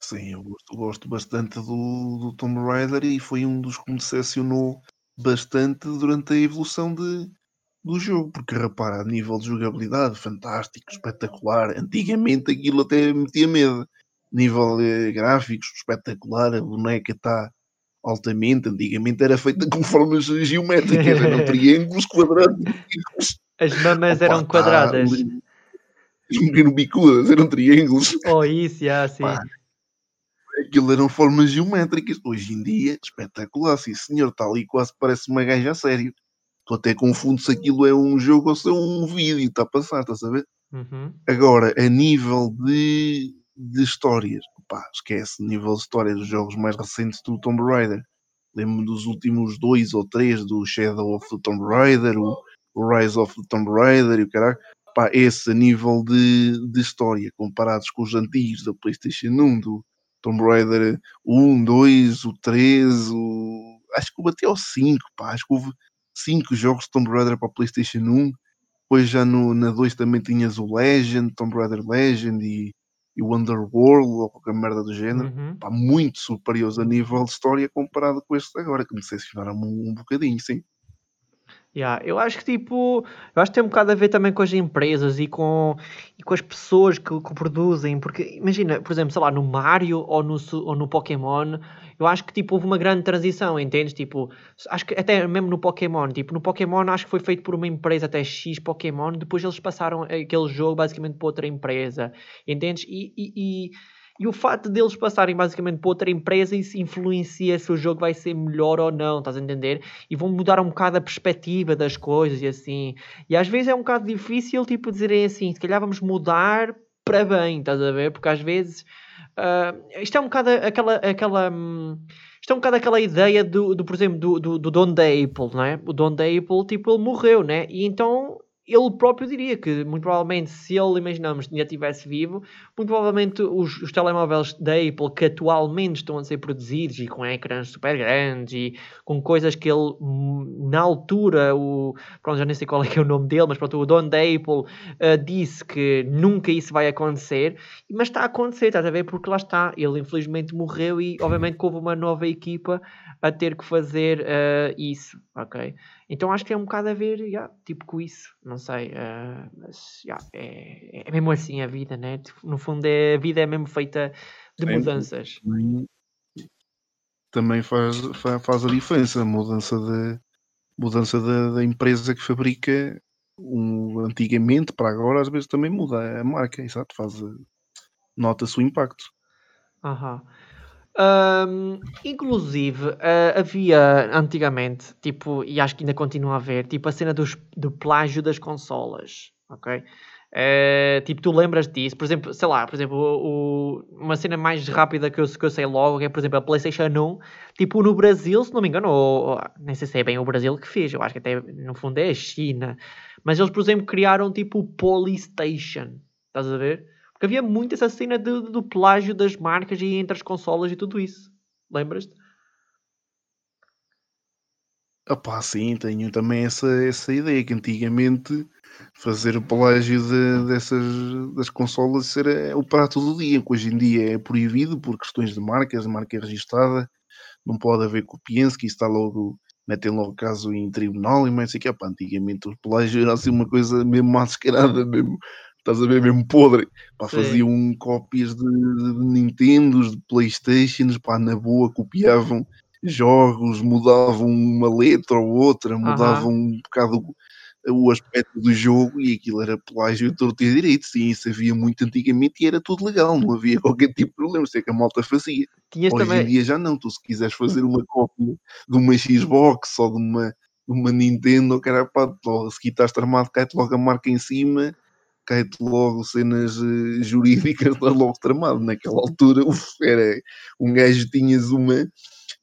Sim, eu gosto, gosto bastante do, do Tomb Raider e foi um dos que me decepcionou bastante durante a evolução de, do jogo, porque repara, a nível de jogabilidade, fantástico, espetacular. Antigamente aquilo até metia medo. Nível eh, gráficos, espetacular, a boneca está altamente. Antigamente era feita com formas geométricas, eram triângulos, quadrados. As mamas Opa, eram tá quadradas. ali- Eram bicudas, eram triângulos. Oh, isso, já, sim. Pá, Aquilo eram formas geométricas. Hoje em dia, espetacular. Sim, senhor, está ali quase parece uma gaja a sério. Tu até confundes se aquilo é um jogo ou se é um vídeo. Está a passar, estás a ver? Uhum. Agora, a nível de, de histórias, pá, esquece. Nível de história dos jogos mais recentes do Tomb Raider. Lembro-me dos últimos dois ou três do Shadow of the Tomb Raider, o, o Rise of the Tomb Raider e o caralho. Pá, esse a nível de, de história, comparados com os antigos da PlayStation 1, do Tomb Raider 1, 2, o 3, o... acho que houve até ao 5, pá, acho que houve 5 jogos de Tomb Raider para a PlayStation 1. Depois já no, na 2 também tinhas o Legend, Tomb Raider Legend e, e o Underworld ou qualquer merda do género. Uhum. Pá, muito superiores a nível de história comparado com este agora, que me decepcionaram um, um bocadinho, sim. Yeah, eu acho que tipo, eu acho que tem um bocado a ver também com as empresas e com, e com as pessoas que, que produzem, porque imagina, por exemplo, sei lá, no Mario ou no, ou no Pokémon, eu acho que tipo houve uma grande transição, entendes? Tipo, acho que até mesmo no Pokémon, tipo, no Pokémon acho que foi feito por uma empresa até X Pokémon, depois eles passaram aquele jogo basicamente para outra empresa, entendes? E, e, e, e o facto deles passarem basicamente para outra empresa, isso influencia se o jogo vai ser melhor ou não, estás a entender? e vão mudar um bocado a perspectiva das coisas e assim. E às vezes é um bocado difícil, tipo, dizerem assim, se calhar vamos mudar para bem, estás a ver? Porque às vezes ah, isto é um bocado aquela. aquela hum, isto é um bocado aquela ideia do, do por exemplo, do, do, do Don da Apple, não é? O Don da Apple, tipo, ele morreu, né? E então ele próprio diria que, muito provavelmente, se ele, imaginamos, ainda estivesse vivo, muito provavelmente os, os telemóveis da Apple que atualmente estão a ser produzidos e com ecrãs super grandes e com coisas que ele, hum, na altura, o, pronto, já nem sei qual é que é o nome dele, mas pronto, o dono da Apple ah, disse que nunca isso vai acontecer, mas está a acontecer, estás a ver? Porque lá está, ele infelizmente morreu e obviamente houve uma nova equipa a ter que fazer ah, isso, ok? Então acho que tem um bocado a ver, yeah, tipo, com isso, não sei, ah, mas yeah, é, é mesmo assim a vida, né? Tipo, No fundo, é, a vida é mesmo feita de mudanças. Também, faz, fa- faz a diferença a mudança, de, mudança da, da empresa que fabrica um, antigamente para agora, às vezes também muda a marca, exato, faz, nota-se o impacto. Aham. Ahm, inclusive, ah, havia antigamente, tipo, e acho que ainda continua a haver, tipo, a cena dos, do plágio das consolas, ok? Eh, tipo, tu lembras disso? Por exemplo, sei lá, por exemplo, o- o- uma cena mais rápida que eu, que eu sei logo é, por exemplo, a PlayStation 1, tipo, no Brasil, se não me engano, ou, ou- nem sei se é bem o Brasil que fez, eu acho que até, no fundo, é a China, mas eles, por exemplo, criaram, tipo, o Polystation, estás a ver? Porque havia muito essa cena do, do plágio das marcas e entre as consolas e tudo isso. Lembras-te? Opá, sim, tenho também essa, essa ideia que antigamente fazer o plágio de- dessas das consolas era o prato do dia, que hoje em dia é proibido por questões de marcas, de marca registada, não pode haver copiense, que isso está logo, metem logo caso em tribunal e mais sei que, opá, antigamente o plágio era assim uma coisa mesmo mascarada, mesmo, estás a ver, mesmo podre, pá, Sim. faziam cópias de, de Nintendos, de Playstations, pá, na boa, copiavam jogos, mudavam uma letra ou outra, mudavam um bocado o aspecto do jogo e aquilo era plágio de torto e direito. Sim, isso havia muito antigamente e era tudo legal, não havia qualquer tipo de problema, isso é que a malta fazia. Tinhas Hoje também. em dia já não, tu se quiseres fazer uma cópia de uma Xbox ou de uma, uma Nintendo, cara, pá, logo, se estás tramado, cai-te logo a marca em cima, cai-te logo cenas uh, jurídicas, estás logo tramado. Naquela altura, uf, era um gajo tinhas uma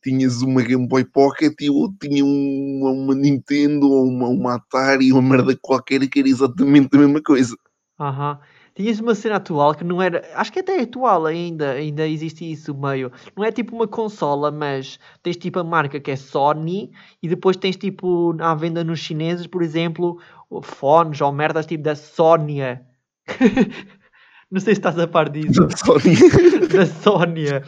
tinhas uma Game Boy Pocket e o outro tinha uma, uma Nintendo ou uma, uma Atari, uma merda qualquer que era exatamente a mesma coisa. Aham. Tinhas uma cena atual que não era. Acho que até é atual ainda. Ainda existe isso meio. Não é tipo uma consola, mas tens tipo a marca que é Sony e depois tens tipo à venda nos chineses, por exemplo, fones ou merdas tipo da Sónia. não sei se estás a par disso. Da Sony. da Sónia.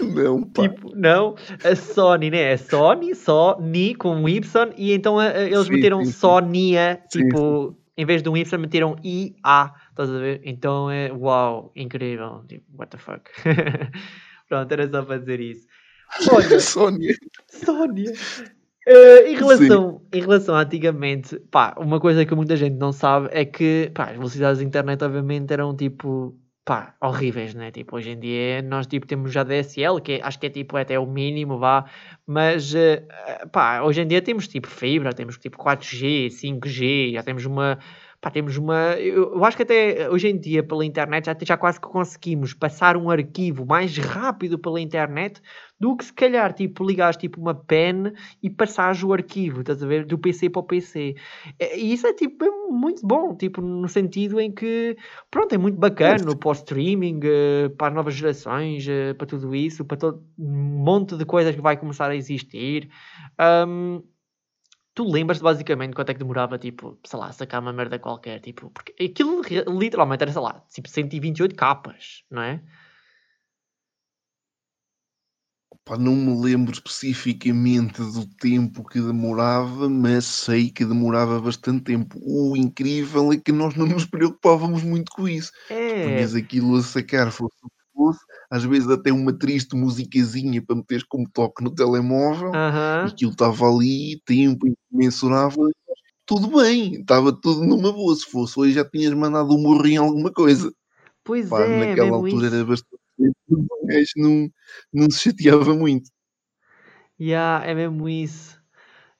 Não, pá. Tipo, não, a Sony, né? É Sony, só Ni com um Y, e então a- a- eles Sim, meteram sim, sim. Sonia, Sim, tipo, em vez de um Y meteram IA, estás a ver? Então é uau, incrível, tipo, what the fuck. Pronto, era só para dizer isso. Olha, Sónia. Sónia. Eh, em, relação, em relação a antigamente, pá, uma coisa que muita gente não sabe é que pá, as velocidades da internet obviamente eram tipo pá, horríveis, né? Tipo, hoje em dia nós tipo, temos já DSL, que é- acho que é tipo até o mínimo, vá, mas eh, pá, hoje em dia temos tipo fibra, temos tipo 4G, 5G, já temos uma. Pá, temos uma. Eu, eu acho que até hoje em dia pela internet já, já quase que conseguimos passar um arquivo mais rápido pela internet do que se calhar tipo ligares tipo uma pen e passares o arquivo, estás a ver, do PC para o PC. É, E isso é tipo é muito bom, tipo no sentido em que pronto, é muito bacana para o streaming, eh, para as novas gerações, eh, para tudo isso, para todo um monte de coisas que vai começar a existir. Ahm, tu lembras basicamente quanto é que demorava, tipo, sei lá, sacar uma merda qualquer, tipo, porque aquilo literalmente era, sei lá, tipo 128 capas, não é? Pá, não me lembro especificamente do tempo que demorava, mas sei que demorava bastante tempo. O incrível é que nós não nos preocupávamos muito com isso. É, Punhas aquilo a sacar, fosse o que fosse, às vezes até uma triste musicazinha para meteres como toque no telemóvel, e aham. aquilo estava ali, tempo incomensurável, tudo bem, estava tudo numa boa. Se fosse hoje já tinhas mandado um morro em alguma coisa. Pois Pá, é, naquela altura isso. era bastante. Gajo não, não se chateava muito. Yeah, é mesmo isso.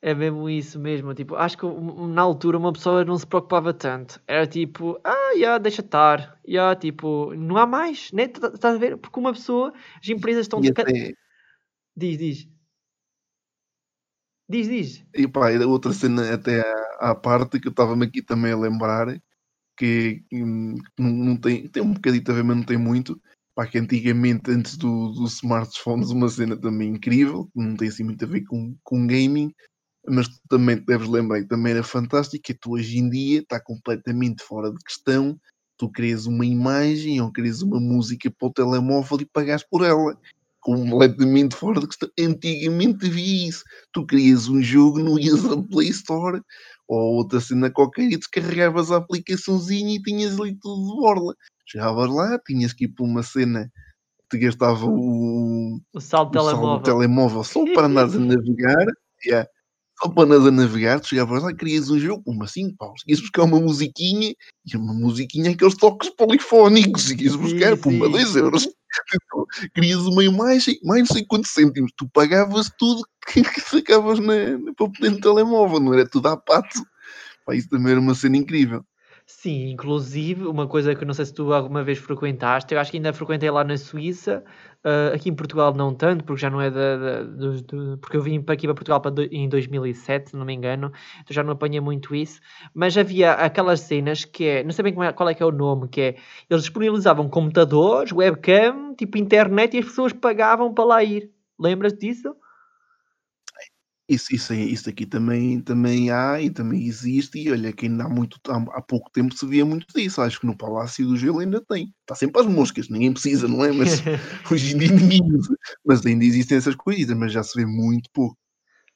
É mesmo isso mesmo. Tipo, acho que na altura uma pessoa não se preocupava tanto. Era tipo, ah, yeah, deixa estar. Yeah, tipo, não há mais, né? Tá- Estás a ver? Porque uma pessoa, as empresas estão. E até, Diz, diz. Diz, diz. e pá, outra cena até à, à parte que eu estava-me aqui também a lembrar, que, que não, não tem, tem um bocadinho a ver, mas não tem muito. Pá, que antigamente, antes do, dos smartphones, uma cena também incrível, que não tem assim muito a ver com, com gaming, mas tu também deves lembrar que também era fantástico, que tu hoje em dia está completamente fora de questão, tu crias uma imagem ou crias uma música para o telemóvel e pagas por ela. Completamente fora de questão. Antigamente havia isso. Tu crias um jogo, não ias à Play Store ou outra cena qualquer e descarregavas a aplicaçãozinha e tinhas ali tudo de borla. Chegavas lá, tinhas que ir para uma cena que te gastava o, O saldo o saldo telemóvel. do telemóvel só para andares a navegar. yeah, Só para a navegar, tu chegavas lá, querias um jogo, como assim, paus? Ias buscar uma musiquinha, e uma musiquinha aqueles toques polifónicos, e ias buscar, Sim, pumba, sim. 2 euros. Querias uma imagem, mais não sei quantos cêntimos, tu pagavas tudo que, que sacavas na, na, para poder no telemóvel, não era tudo à pato. Pá, isso também era uma cena incrível. Sim, inclusive, uma coisa que não sei se tu alguma vez frequentaste, eu acho que ainda frequentei lá na Suíça, ah, aqui em Portugal não tanto, porque já não é da, da- dos- do- porque eu vim para aqui para Portugal para do- em 2007, se não me engano, então já não apanhei muito isso, mas havia aquelas cenas que é, não sei bem é- qual é que é o nome, que é, eles disponibilizavam computadores, webcam, tipo internet e as pessoas pagavam para lá ir. Lembras disso? Isso, isso, é- isso aqui também, também há e também existe, e olha que ainda há, muito, há, há pouco tempo se via muito disso. Acho que no Palácio do Gelo ainda tem. Está sempre às moscas, ninguém precisa, não é? Mas hoje em dia ninguém usa. Mas ainda existem essas coisas, mas já se vê muito pouco.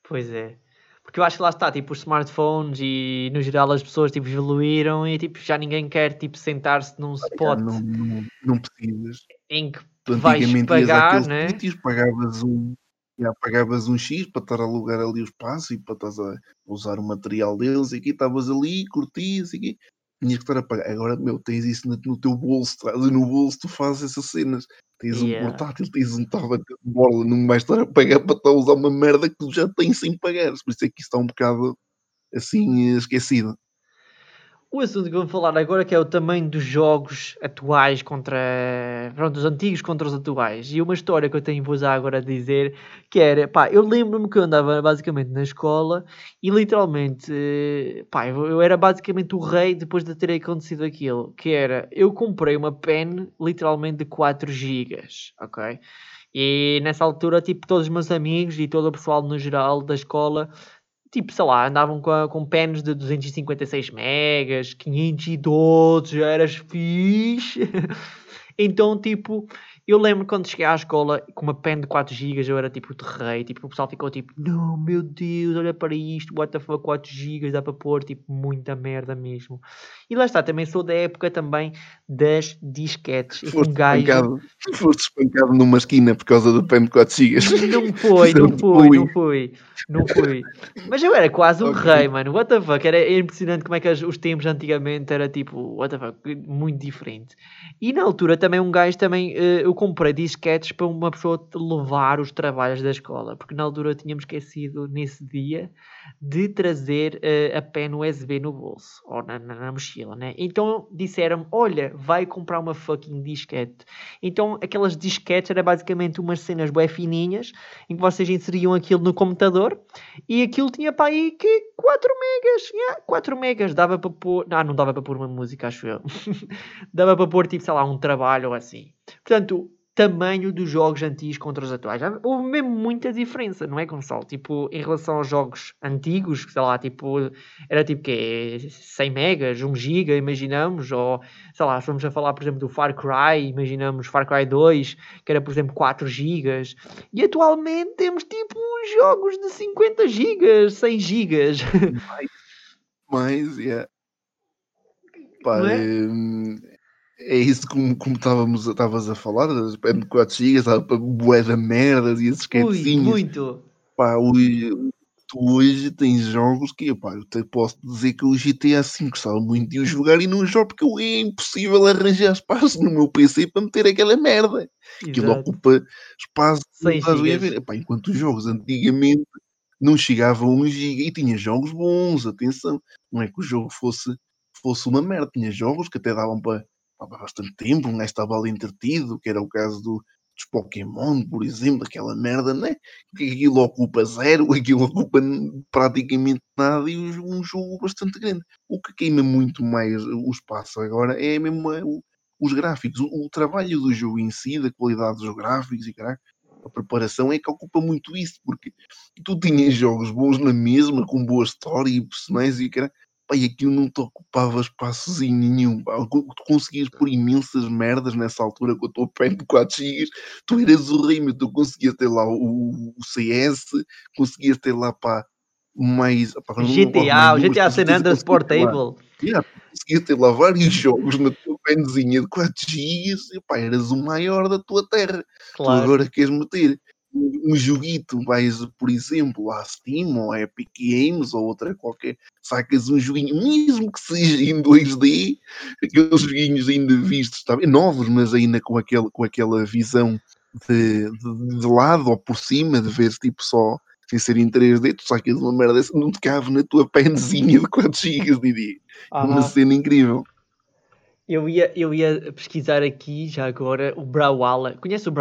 Pois é. Porque eu acho que lá está, tipo, os smartphones e no geral as pessoas tipo, evoluíram e tipo, já ninguém quer tipo, sentar-se num Já spot não, não, não precisas. em que Tu vais antigamente ias pagar, àqueles né? sítios, pagavas um, já, pagavas um X para estar a alugar ali o espaço e para estás a usar o material deles e aqui estavas ali, curtias e aqui. tinhas que estar a pagar. Agora, meu, tens isso no, teu bolso, trazes no bolso, tu fazes essas cenas. Tens Yeah. um portátil, tens um tablet de borla, não vais estar a pagar para estar a usar uma merda que tu já tens sem pagar. Por isso é que isso está um bocado assim esquecido. O assunto que vamos falar agora que é o tamanho dos jogos atuais contra. Pronto, os antigos contra os atuais. E uma história que eu tenho vos agora a dizer que era, pá, eu lembro-me que eu andava basicamente na escola e literalmente, pá, eu, era basicamente o rei depois de ter acontecido aquilo. Que era, eu comprei uma pen literalmente de 4 GB, ok? E nessa altura, tipo, todos os meus amigos e todo o pessoal no geral da escola tipo, sei lá, andavam com, com pens de 256 megas, 512, já eras fixe. então, tipo, eu lembro quando cheguei à escola com uma pen de 4 GB, eu era tipo de rei, tipo, o pessoal ficou tipo, não, meu Deus, olha para isto, what the fuck, 4 GB, dá para pôr, tipo, muita merda mesmo. E lá está, também sou da época também das disquetes. Foste um gajo... espancado, foste espancado numa esquina por causa do pen de 4 gigas. Não foi, não foi, bullying. não foi, não foi. Mas eu era quase um Ok. rei, mano. What the fuck? Era impressionante como é que os tempos antigamente era tipo, what the fuck, muito diferente. E na altura também um gajo também, eu comprei disquetes para uma pessoa levar os trabalhos da escola, porque na altura tínhamos esquecido nesse dia de trazer eh, a pen USB no bolso, ou na, na- na mochila, né? Então disseram olha, vai comprar uma fucking disquete. Então aquelas disquetes era basicamente umas cenas bué fininhas, em que vocês inseriam aquilo no computador, e aquilo tinha para aí que 4 megas, yeah, 4 megas, dava para pôr, ah, não dava para pôr uma música, acho eu, dava para pôr tipo, sei lá, um trabalho ou assim. Portanto, tamanho dos jogos antigos contra os atuais. Houve mesmo muita diferença, não é, Gonçalo? Tipo, em relação aos jogos antigos, sei lá, tipo, era tipo que 100 megas, 1 giga, imaginamos, ou sei lá, se vamos a falar, por exemplo, do Far Cry, imaginamos Far Cry 2, que era, por exemplo, 4 gigas, e atualmente temos tipo jogos de 50 gigas, 100 gigas. Mas, yeah. Pá, Não é? É? é isso como, como estávamos, estavas a falar, de 4 GB, estava para bué da merdas e esses Ui, quietinhos. muito. Pá, hoje, tu hoje tens jogos que, pá, eu te posso dizer que o GTA V gostava muito de o jogar e não jogo porque é impossível arranjar espaço no meu PC para meter aquela merda. Aquilo ocupa espaço. 100 estás a ver? gigas. Epá, enquanto os jogos antigamente não chegavam a 1 GB e tinha jogos bons, atenção. Não é que o jogo fosse, fosse uma merda, tinha jogos que até davam para, para bastante tempo, um gajo estava ali entretido, que era o caso do, dos Pokémon, por exemplo, aquela merda, né? Que aquilo ocupa zero, aquilo ocupa praticamente nada e um, jogo bastante grande. O que queima muito mais o espaço agora é mesmo a- o- os gráficos, o, o trabalho do jogo em si, da qualidade dos gráficos e caralho, a preparação é que ocupa muito isso, porque tu tinhas jogos bons na mesma, com boa história e personagens e caralho, pá, e aquilo não te ocupava espaços em nenhum, pá. Tu conseguias pôr imensas merdas nessa altura com a tua pen de 4 GB, tu eras o rei, tu conseguias ter lá o, o CS, conseguias ter lá, pá, mais... Pá, GTA, o GTA San Andreas conseguias ter lá- Portable. Yeah, conseguias ter lá vários jogos na tua penzinha de 4 GB eras o maior da tua terra. Tu Claro. agora queres meter um joguito, vais, por exemplo, à Steam ou à Epic Games ou outra qualquer, sacas um joguinho, mesmo que seja em 2D, aqueles joguinhos ainda vistos, tá novos, mas ainda com, aquele, com aquela visão de, de, de lado ou por cima, de ver tipo só sem ser em 3D, tu sacas uma merda dessa, não te cabe na tua penzinha de 4 GB, diria. Uma Aham. cena incrível. Eu ia, eu ia pesquisar aqui já agora o Brawlhalla. Conhece o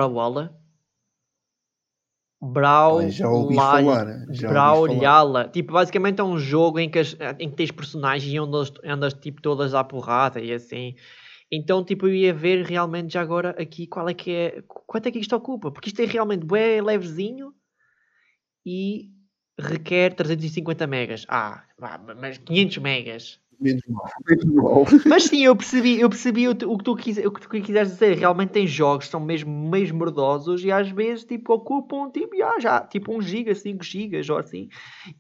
Brawlhalla? Pá, já ouvi falar. Já ouvi falar. Tipo, basicamente é um jogo em que, as- em que tens personagens e andas, andas tipo todas à porrada e assim. Então, tipo, eu ia ver realmente já agora aqui qual é que é. Quanto é que isto ocupa? Porque isto é realmente bem levezinho e requer 350 megas. Ah, mas 500 megas. Menos mal. Mas sim, eu percebi, eu percebi o, o que tu quis, o que tu quiseres dizer. Realmente tem jogos que são mesmo meio mordosos e às vezes tipo ocupam tipo, já, já, tipo 1 giga, 5 gigas ou assim.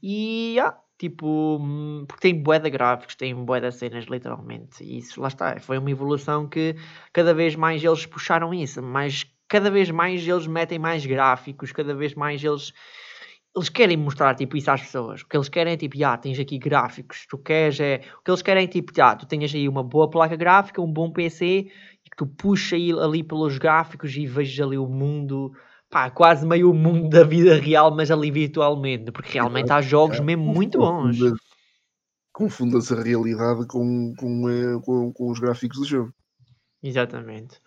E já, tipo, hum, porque tem bué de gráficos, tem bué de cenas literalmente. E isso lá está, foi uma evolução que cada vez mais eles puxaram isso, mas cada vez mais eles metem mais gráficos, cada vez mais eles eles querem mostrar tipo isso às pessoas. O que eles querem é tipo, ah, tens aqui gráficos, tu queres é. O que eles querem é tipo, ah, tu tens aí uma boa placa gráfica, um bom PC e que tu puxa aí, ali pelos gráficos e vejas ali o mundo, pá, quase meio o mundo da vida real, mas ali virtualmente, porque realmente há jogos mesmo muito bons. Confunda-se a realidade com, com, eh, com, com os gráficos do jogo. Exatamente.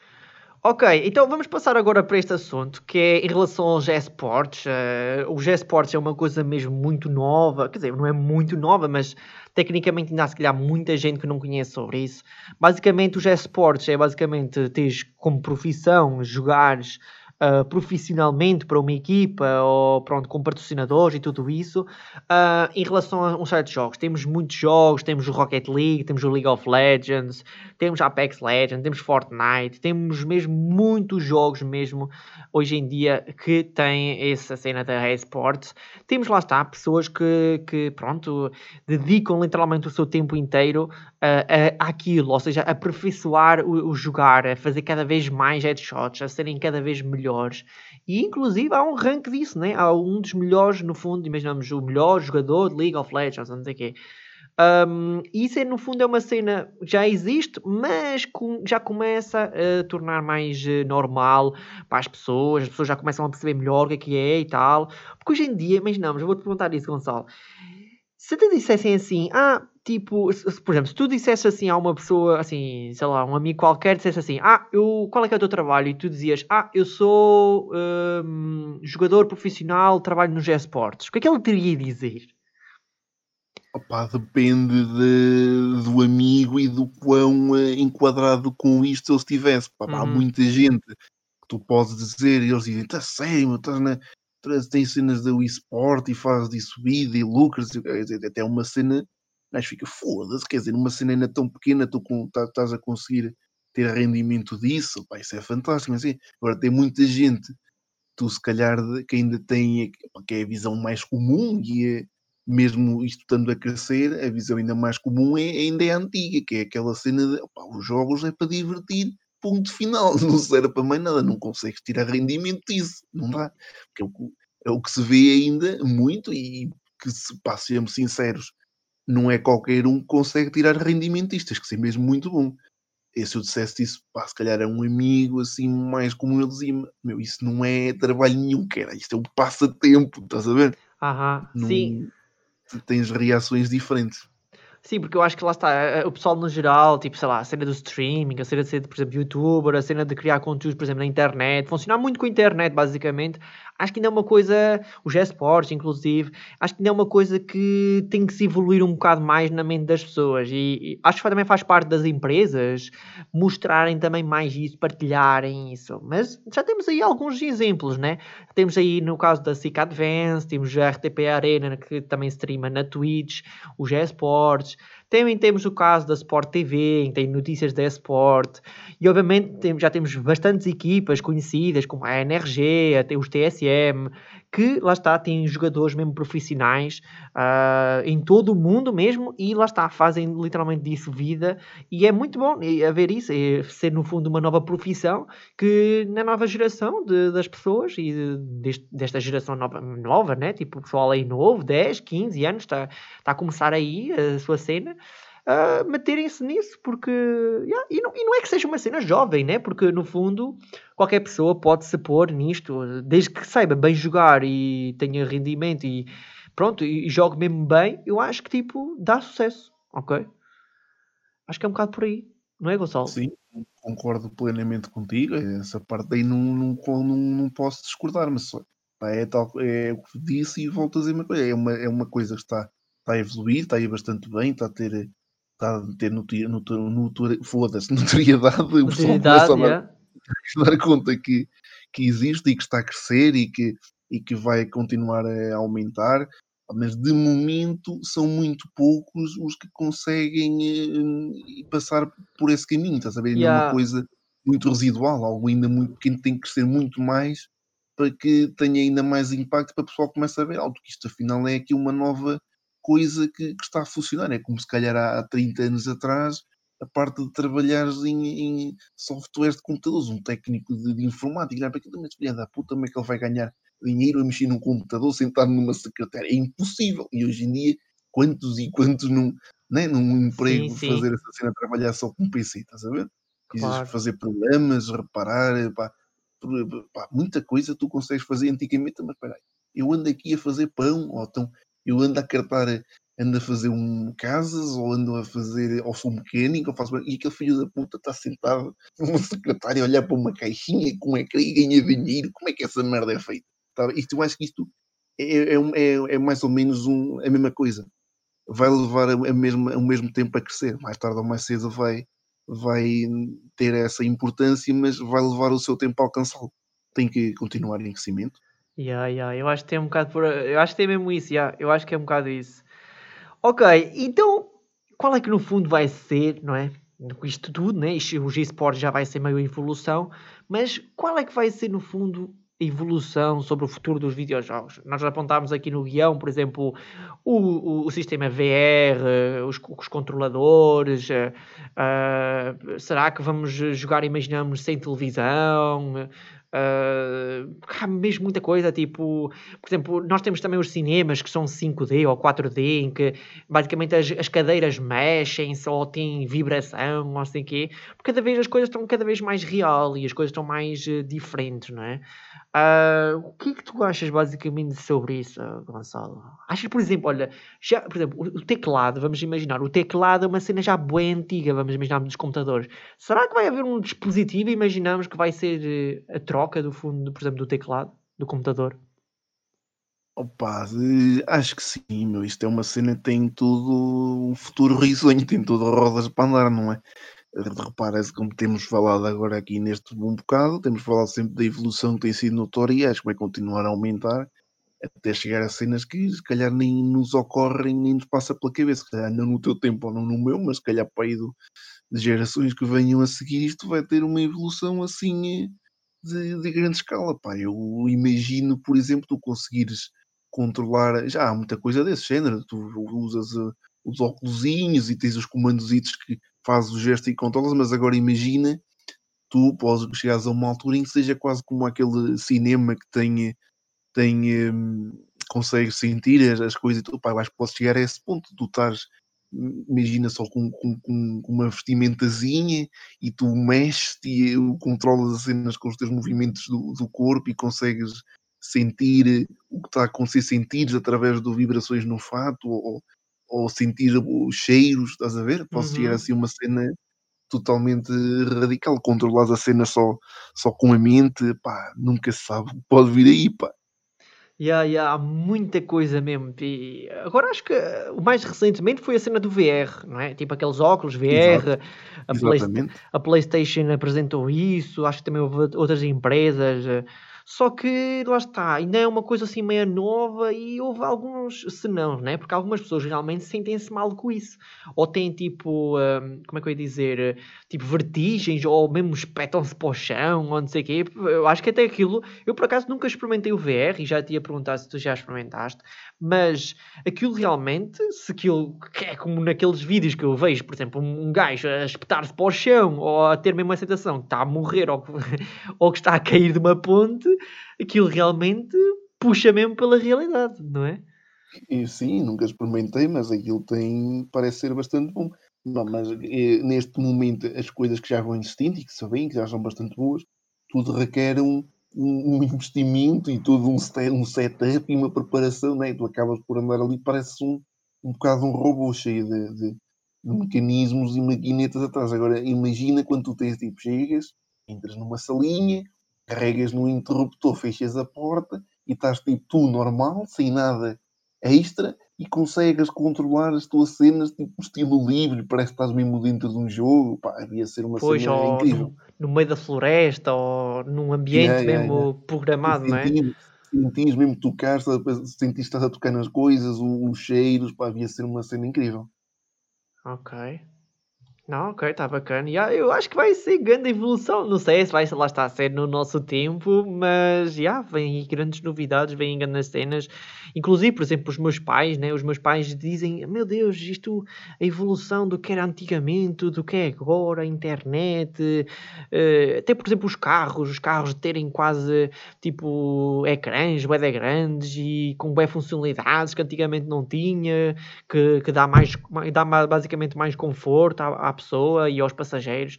Ok, então vamos passar agora para este assunto que é em relação aos esportes. Uh, os esportes é uma coisa mesmo muito nova, quer dizer, não é muito nova, mas tecnicamente ainda há se calhar muita gente que não conhece sobre isso. Basicamente, os esportes é basicamente teres como profissão jogares uh, profissionalmente para uma equipa ou pronto, com patrocinadores e tudo isso, uh, em relação a um certo jogos. Temos muitos jogos, temos o Rocket League, temos o League of Legends, temos Apex Legends, temos Fortnite, temos mesmo muitos jogos mesmo hoje em dia que têm essa cena da esportes. Temos lá está pessoas que, que pronto, dedicam literalmente o seu tempo inteiro uh, ou seja, aperfeiçoar o, o jogar, a fazer cada vez mais headshots, a serem cada vez melhores. E inclusive há um rank disso, né? há um dos melhores, no fundo, imaginamos o melhor jogador de League of Legends, não sei o quê. Um, isso é, no fundo é uma cena que já existe, mas com, já começa a tornar mais uh, normal para as pessoas, as pessoas já começam a perceber melhor o que é que é e tal. Porque hoje em dia, imaginamos, vou-te perguntar isso, Gonçalo. Se te dissessem assim, ah, tipo, se, por exemplo, se tu dissesse assim a uma pessoa, assim, sei lá, um amigo qualquer, dissesse assim, ah, eu, qual é que é o teu trabalho? E tu dizias, ah, eu sou um, jogador profissional, trabalho nos esportes. O que é que ele teria a dizer? Opa, depende de, do amigo e do quão uh, enquadrado com isto ele estivesse. Uhum. Há muita gente que tu podes dizer e eles dizem: Está sério, estás na. Tens cenas do eSport e fazes disso vida e lucras, até uma cena, mas fica foda-se, quer dizer, numa cena ainda tão pequena, tu tá, estás a conseguir ter rendimento disso, pá, isso é fantástico. Assim, agora tem muita gente, tu se calhar que ainda tem que é a visão mais comum e é, mesmo isto estando a crescer, a visão ainda mais comum é, ainda é antiga, que é aquela cena de opa, os jogos é para divertir, ponto final, não serve para mais nada, não consegues tirar rendimento disso, não dá, porque é o, que, é o que se vê ainda muito e que, se pá, sejamos sinceros, não é qualquer um que consegue tirar rendimento disto, tens que ser mesmo muito bom. E se eu dissesse isso, pá, se calhar é um amigo assim, mais como eu dizia, meu, isso não é trabalho nenhum, era, isto é um passatempo, estás a ver? Aham, sim tens reações diferentes. Sim, porque eu acho que lá está, eh, o pessoal no geral, tipo, sei lá, a cena do streaming, a cena de ser, por exemplo, youtuber, a cena de criar conteúdos, por exemplo, na internet, funcionar muito com a internet, basicamente, acho que ainda é uma coisa, os esportes, inclusive, acho que ainda é uma coisa que tem que se evoluir um bocado mais na mente das pessoas e, e acho que também faz parte das empresas mostrarem também mais isso, partilharem isso. Mas já temos aí alguns exemplos, né? Temos aí no caso da SIC Advance, temos a RTP Arena que também streama na Twitch, os esportes. Também temos o caso da Sport TV, tem notícias da Sport, e obviamente já temos bastantes equipas conhecidas, como a NRG, até os TSM, que lá está, têm jogadores mesmo profissionais uh, em todo o mundo mesmo, e lá está, fazem literalmente disso vida, e é muito bom haver isso, é ser no fundo uma nova profissão que na nova geração de, das pessoas e desta geração nova, nova, né? tipo o pessoal aí novo, 10, 15 anos, está, está a começar aí a sua cena. Uh, meterem-se nisso, porque yeah, e, não, e, não, é que seja uma cena jovem, né? Porque no fundo qualquer pessoa pode se pôr nisto, desde que saiba bem jogar e tenha rendimento e pronto, e, e jogue mesmo bem, eu acho que tipo dá sucesso, ok? Acho que é um bocado por aí, não é, Gonçalo? Sim, concordo plenamente contigo. Essa parte aí não, não, não, não posso discordar, mas é, tal, é o que disse e volto a dizer uma coisa. É uma, é uma coisa que está, está a evoluir, está aí bastante bem, está a ter está a ter foda-se, notoriedade, o pessoal começa a dar, dar conta que, que existe e que está a crescer e que, e que vai continuar a aumentar, mas de momento são muito poucos os que conseguem uh, passar por esse caminho, estás a ver? Ainda yeah. é uma coisa muito residual, algo ainda muito pequeno, tem que crescer muito mais para que tenha ainda mais impacto para o pessoal comece a ver algo, que isto afinal é aqui uma nova coisa que, que, está a funcionar. É como se calhar há, há 30 anos atrás a parte de trabalhar em, em softwares de computadores, um técnico de, de informática, para aquilo, mas filha da puta, como é que ele vai ganhar dinheiro a mexer num computador, sentado numa secretária. É impossível. E hoje em dia, quantos e quantos num, né, num emprego sim, sim. fazer essa cena, trabalhar só com PC, estás a ver? Claro. fazer programas, reparar, pá, pá, muita coisa tu consegues fazer antigamente, mas espera aí, eu ando aqui a fazer pão, ou então eu ando a cartar, ando a fazer um casas, ou ando a fazer, ou sou mecânico, ou faço, e aquele filho da puta está sentado numa secretária a olhar para uma caixinha com é que ganha dinheiro, como é que essa merda é feita? Tá? Isto, eu acho que isto é, é, é, é mais ou menos um, a mesma coisa. Vai levar a mesma, o mesmo tempo a crescer. Mais tarde ou mais cedo vai, vai ter essa importância, mas vai levar o seu tempo a alcançá-lo. Tem que continuar em crescimento. Yeah, yeah. Eu acho que tem um bocado por. Eu acho que tem mesmo isso, yeah. eu acho que é um bocado isso. Ok, então qual é que no fundo vai ser, não é? Isto tudo, né? G-Sport já vai ser meio evolução, mas qual é que vai ser no fundo evolução sobre o futuro dos videojogos. Nós apontámos aqui no guião, por exemplo, o, o, o sistema VR, os, os controladores. Uh, será que vamos jogar, imaginamos, sem televisão? Uh, há mesmo muita coisa, tipo, por exemplo, nós temos também os cinemas que são 5D ou 4D, em que basicamente as, as cadeiras mexem-se ou têm vibração, ou assim quê, porque cada vez as coisas estão cada vez mais real e as coisas estão mais uh, diferentes, não é? Uh, o que é que tu achas basicamente sobre isso, Gonçalo? Achas, por exemplo, olha, já, por exemplo, o teclado, vamos imaginar, o teclado é uma cena já bem antiga, vamos imaginar dos computadores. Será que vai haver um dispositivo, imaginamos que vai ser uh, a troca do fundo, por exemplo, do teclado, do computador? Opa, acho que sim, meu. Isto é uma cena que tem tudo um futuro risonho, tem tudo rodas para andar, não é? repara-se como temos falado agora aqui neste um bocado, temos falado sempre da evolução que tem sido notória e acho que vai continuar a aumentar até chegar a cenas que se calhar nem nos ocorrem, nem nos passa pela cabeça, se calhar não no teu tempo ou não no meu, mas se calhar para aí de gerações que venham a seguir isto vai ter uma evolução assim de, de grande escala. Pá. Eu imagino, por exemplo, tu conseguires controlar, já há muita coisa desse género, tu usas uh, os óculos e tens os comandos que fazes o gesto e controlas, mas agora imagina tu podes chegares a uma altura em que seja quase como aquele cinema que tem, tem um, consegue sentir as, as coisas e tu, pá, que podes chegar a esse ponto, tu estás imagina só com, com, com, uma vestimentazinha e tu mexes e controlas as cenas com os teus movimentos do, do corpo e consegues sentir o que está a acontecer, sentires através de vibrações no fato ou, ou sentir os cheiros, estás a ver? Posso uhum. assim uma cena totalmente radical, controlar a cena só, só com a mente, pá, nunca se sabe, pode vir aí, pá. Yeah, yeah, há muita coisa mesmo. E agora acho que o mais recentemente foi a cena do VR, não é? Tipo aqueles óculos VR. A, Play, a, PlayStation apresentou isso, acho que também houve outras empresas. Só que lá está, ainda é uma coisa assim meio nova e houve alguns senão, né? Porque algumas pessoas realmente sentem-se mal com isso. Ou têm tipo, um, como é que eu ia dizer? Tipo vertigens, ou mesmo espetam-se para o chão, ou não sei o quê. Eu acho que até aquilo, eu por acaso nunca experimentei o VR e já te ia perguntar se tu já experimentaste, mas aquilo realmente, se aquilo é como naqueles vídeos que eu vejo, por exemplo, um gajo a espetar-se para o chão, ou a ter mesmo a sensação que está a morrer, ou, ou que está a cair de uma ponte aquilo realmente puxa mesmo pela realidade, não é? E, sim, nunca experimentei, mas aquilo tem, parece ser bastante bom. Não, mas é, neste momento as coisas que já vão existindo e que se que já são bastante boas, tudo requer um, um, investimento e todo um, um setup e uma preparação, né? tu acabas por andar ali, parece um, um bocado um robô cheio de, de, de mecanismos e maquinetas atrás. Agora imagina quando tu tens tipo, chegas, entras numa salinha, carregas no interruptor, fechas a porta e estás tipo tu normal, sem nada extra e consegues controlar as tuas cenas tipo estilo livre, parece que estás mesmo dentro de um jogo, pá, devia ser uma pois, cena incrível. No, no, meio da floresta ou num ambiente yeah, yeah, mesmo yeah. programado, não é? Sentias mesmo tocar, sentiste que estás a tocar nas coisas, os, os cheiros, pá, devia ser uma cena incrível. Ok. Não, ok, está bacana. Yeah, eu acho que vai ser grande evolução. Não sei se vai lá está a ser no nosso tempo, mas já yeah, vêm grandes novidades, vêm grandes cenas. Inclusive, por exemplo, os meus pais, né? Os meus pais dizem: Meu Deus, isto, a evolução do que era antigamente, do que é agora, a internet, uh, até por exemplo, os carros, os carros terem quase tipo ecrãs, bem grandes e com bem funcionalidades que antigamente não tinha, que, que dá, mais, dá basicamente mais conforto à, à pessoa e aos passageiros.